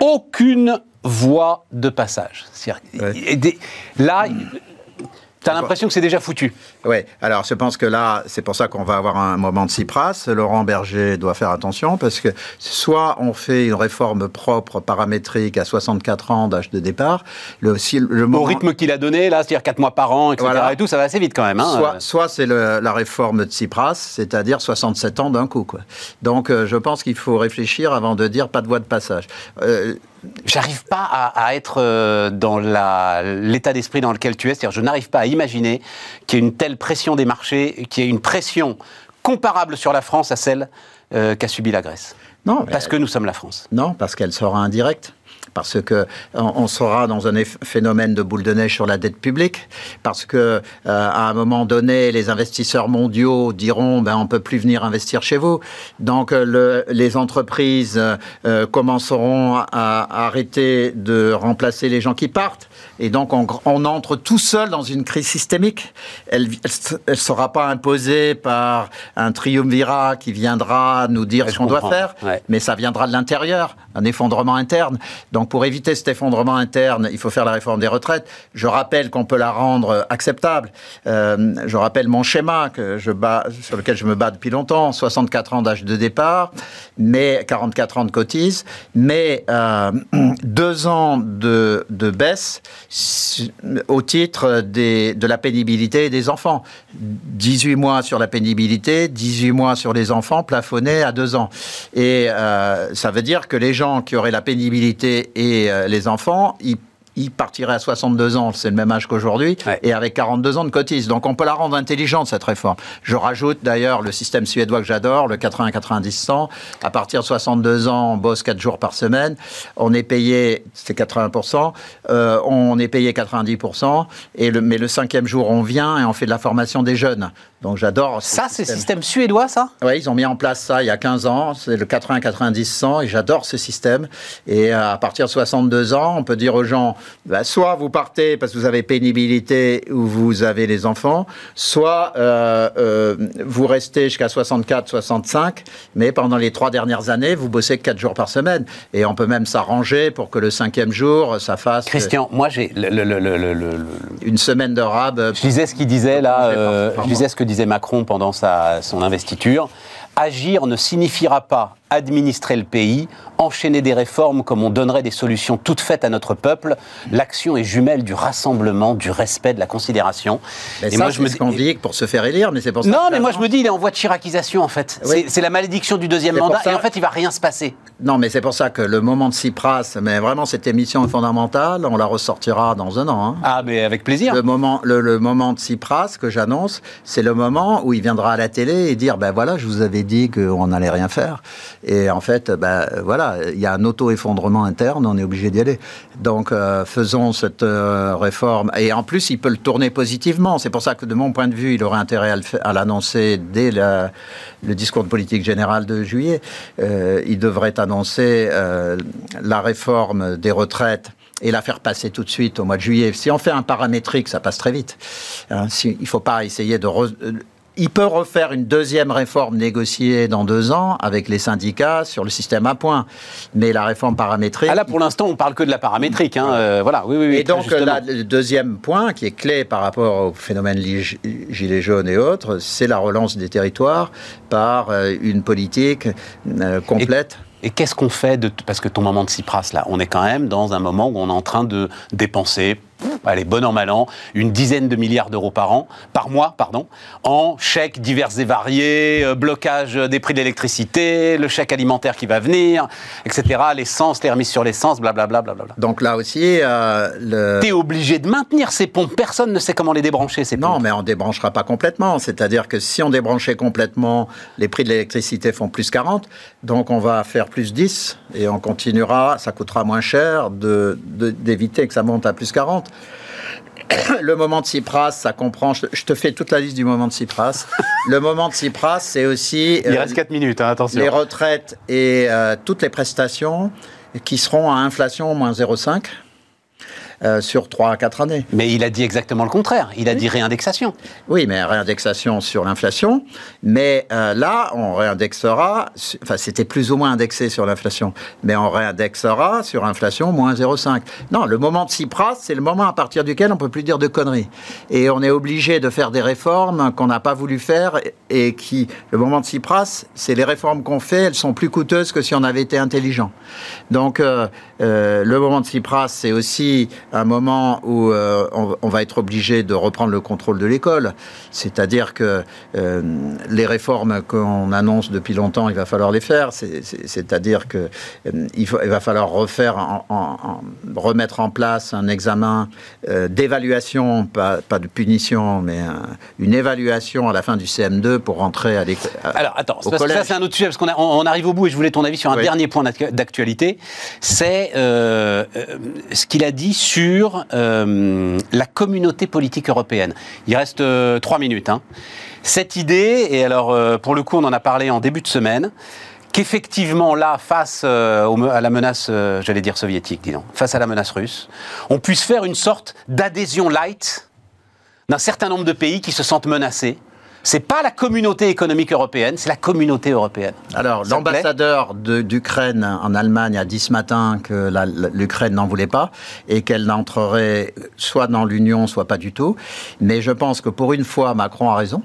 aucune voie de passage. Là, T'as l'impression que c'est déjà foutu Oui, alors je pense que là, c'est pour ça qu'on va avoir un moment de Cypras. Laurent Berger doit faire attention parce que soit on fait une réforme propre, paramétrique à 64 ans d'âge de départ, le, le moment... Au rythme qu'il a donné, là, c'est-à-dire 4 mois par an, etc. Et tout, ça va assez vite quand même. Hein. soit, soit c'est la réforme de Tsipras, c'est-à-dire 67 ans d'un coup. Quoi. Donc euh, je pense qu'il faut réfléchir avant de dire pas de voie de passage. Euh, J'arrive pas à, être euh, dans l'état d'esprit dans lequel tu es. C'est-à-dire, je n'arrive pas à imaginer qu'il y ait une telle pression des marchés, qu'il y ait une pression comparable sur la France à celle qu'a subie la Grèce. Non, parce que nous sommes la France. Non, parce qu'elle sera indirecte parce que on sera dans un phénomène de boule de neige sur la dette publique, parce que euh, à un moment donné, les investisseurs mondiaux diront ben on peut plus venir investir chez vous, donc euh, le, les entreprises euh, commenceront à, arrêter de remplacer les gens qui partent. Et donc, on, on, entre tout seul dans une crise systémique. Elle ne sera pas imposée par un triumvirat qui viendra nous dire ce qu'on doit faire, mais ça viendra de l'intérieur, un effondrement interne. Donc, pour éviter cet effondrement interne, il faut faire la réforme des retraites. Je rappelle qu'on peut la rendre acceptable. Euh, je rappelle mon schéma que je bats, sur lequel je me bats depuis longtemps 64 ans d'âge de départ, mais 44 ans de cotise, mais euh, [CLEARS THROAT] deux ans de, de baisse au titre de la pénibilité des enfants. 18 mois sur la pénibilité, 18 mois sur les enfants, plafonnés à deux ans. Et euh, ça veut dire que les gens qui auraient la pénibilité et euh, les enfants, ils il partirait à 62 ans, c'est le même âge qu'aujourd'hui, et avec 42 ans de cotise. Donc on peut la rendre intelligente, cette réforme. Je rajoute d'ailleurs le système suédois que j'adore, le 80-90-100. À partir de 62 ans, on bosse 4 jours par semaine. On est payé, c'est 80%, euh, on est payé 90%, et le, mais le cinquième jour, on vient et on fait de la formation des jeunes. Donc j'adore. Ça, c'est le système suédois, ça? Oui, ils ont mis en place ça il y a 15 ans. C'est le 80-90-100 et j'adore ce système. Et euh, à partir de 62 ans, on peut dire aux gens bah, soit vous partez parce que vous avez pénibilité ou vous avez les enfants, soit euh, euh, vous restez jusqu'à 64-65, mais pendant les trois dernières années, vous bossez quatre jours par semaine. Et on peut même s'arranger pour que le cinquième jour, ça fasse. Christian, moi j'ai une semaine de rab. Je disais ce qu'il disait là, je disais ce que disait Macron pendant son investiture. Agir ne signifiera pas administrer le pays, enchaîner des réformes comme on donnerait des solutions toutes faites à notre peuple. L'action est jumelle du rassemblement, du respect, de la considération. Mais et ça, moi, je me ce qu'on dit pour se faire élire, mais c'est pour ça. Non, mais moi je me dis, il est en voie de chiracisation en fait. C'est la malédiction du deuxième mandat, et en fait, il va rien se passer. Non, mais c'est pour ça que le moment de Cypras, mais vraiment cette émission est fondamentale, on la ressortira dans un an. Hein. Ah, mais avec plaisir. Le moment, le, moment de Cypras que j'annonce, c'est le moment où il viendra à la télé et dire, ben voilà, je vous avais dit qu'on n'allait rien faire. Et en fait, ben, voilà, il y a un auto-effondrement interne, on est obligé d'y aller. Donc, euh, faisons cette euh, réforme. Et en plus, il peut le tourner positivement. C'est pour ça que, de mon point de vue, il aurait intérêt à l'annoncer dès le discours de politique générale de juillet. Euh, il devrait annoncer la réforme des retraites et la faire passer tout de suite au mois de juillet. Si on fait un paramétrique, ça passe très vite. Hein, il ne faut pas essayer de il peut refaire une deuxième réforme négociée dans deux ans avec les syndicats sur le système à points. Mais la réforme paramétrique. Ah là, pour l'instant, on parle que de la paramétrique. Hein, euh, voilà, oui, oui, Et donc, le deuxième point qui est clé par rapport au phénomène gilets jaunes et autres, c'est la relance des territoires par euh, une politique euh, complète. Et qu'est-ce qu'on fait de, Parce que ton moment de Cypras, là, on est quand même dans un moment où on est en train de dépenser allez, bon an, mal an, une dizaine de milliards d'euros par an, par mois, pardon, en chèques divers et variés, euh, blocage des prix de l'électricité, le chèque alimentaire qui va venir, etc., l'essence, les remises sur l'essence, blablabla. Bla, bla, bla. Donc là aussi, euh, le... T'es obligé de maintenir ces pompes. Personne ne sait comment les débrancher, ces pompes. Non, mais on débranchera pas complètement. C'est-à-dire que si on débranchait complètement, les prix de l'électricité font plus 40, donc on va faire plus 10 et on continuera, ça coûtera moins cher d'éviter de, que ça monte à plus 40. [COUGHS] Le moment de Cypras, ça comprend. Je te fais toute la liste du moment de Cypras. [LAUGHS] Le moment de Cypras, c'est aussi. Il reste 4 euh, minutes, hein, attention. Les retraites et euh, toutes les prestations qui seront à inflation moins 0,5. Euh, sur 3 à 4 années. Mais il a dit exactement le contraire. Il a dit réindexation. Oui, mais réindexation sur l'inflation. Mais euh, là, on réindexera, enfin c'était plus ou moins indexé sur l'inflation, mais on réindexera sur inflation moins 0,5. Non, le moment de Tsipras, c'est le moment à partir duquel on peut plus dire de conneries. Et on est obligé de faire des réformes qu'on n'a pas voulu faire et qui, le moment de Tsipras, c'est les réformes qu'on fait, elles sont plus coûteuses que si on avait été intelligent. Donc, euh, euh, le moment de Tsipras, c'est aussi un moment où euh, on, va être obligé de reprendre le contrôle de l'école. C'est-à-dire que les réformes qu'on annonce depuis longtemps, il va falloir les faire. C'est-à-dire que il, va falloir refaire, remettre en place un examen d'évaluation, pas, de punition, mais une évaluation à la fin du CM2 pour rentrer à l'école. Alors, attends, ça c'est un autre sujet, parce qu'on on arrive au bout et je voulais ton avis sur un dernier point d'actualité. C'est euh, euh, ce qu'il a dit sur euh, la communauté politique européenne. Il reste trois minutes. Hein. Cette idée, et alors pour le coup on en a parlé en début de semaine, qu'effectivement là, face à la menace, j'allais dire soviétique, disons, face à la menace russe, on puisse faire une sorte d'adhésion light d'un certain nombre de pays qui se sentent menacés c'est pas la communauté économique européenne, c'est la communauté européenne. Alors, l'ambassadeur d'Ukraine en Allemagne a dit ce matin que l'Ukraine n'en voulait pas et qu'elle n'entrerait soit dans l'Union, soit pas du tout. Mais je pense que pour une fois, Macron a raison.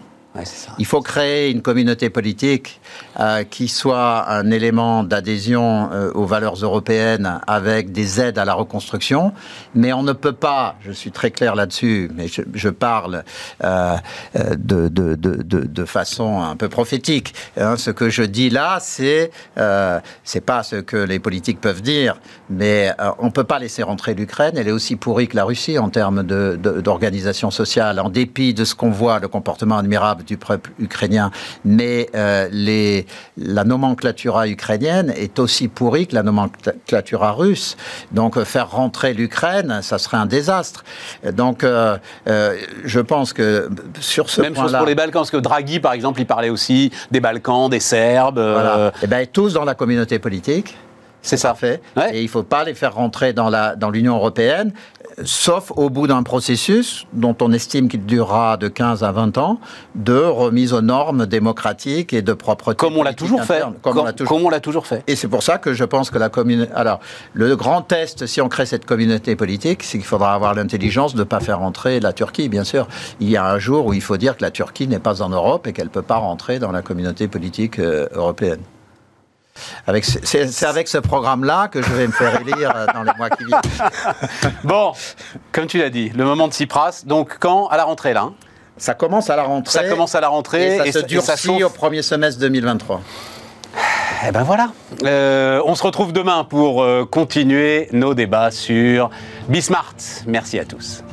Il faut créer une communauté politique euh, qui soit un élément d'adhésion euh, aux valeurs européennes avec des aides à la reconstruction. Mais on ne peut pas, je suis très clair là-dessus, mais je, parle euh, de, de, de, de, façon un peu prophétique. Hein. ce que je dis là, c'est c'est pas ce que les politiques peuvent dire, mais on ne peut pas laisser rentrer l'Ukraine. Elle est aussi pourrie que la Russie en termes d'organisation sociale, en dépit de ce qu'on voit, le comportement admirable du peuple ukrainien, mais euh, les, la nomenclatura ukrainienne est aussi pourrie que la nomenclatura russe. Donc euh, faire rentrer l'Ukraine, ça serait un désastre. Donc euh, je pense que sur ce Même chose pour les Balkans, parce que Draghi, par exemple, il parlait aussi des Balkans, des Serbes. Voilà. Et eh bien tous dans la communauté politique. C'est ça. Fait. Et il ne faut pas les faire rentrer dans l'Union dans européenne sauf au bout d'un processus dont on estime qu'il durera de 15 à 20 ans, de remise aux normes démocratiques et de propreté. Comme on l'a toujours fait. Comme, on l'a toujours... fait. Et c'est pour ça que je pense que la communauté. Alors, le grand test, si on crée cette communauté politique, c'est qu'il faudra avoir l'intelligence de ne pas faire rentrer la Turquie, bien sûr. Il y a un jour où il faut dire que la Turquie n'est pas en Europe et qu'elle ne peut pas rentrer dans la communauté politique euh, C'est avec ce programme-là que je vais me faire élire euh, dans les mois qui viennent. [LAUGHS] bon, comme tu l'as dit, le moment de Tsipras, donc quand À la rentrée, là hein Ça commence à la rentrée. Ça commence à la rentrée. Et ça se durcit au premier semestre 2023. Eh ben voilà. Euh, on se retrouve demain pour euh, continuer nos débats sur Bismart. Merci à tous.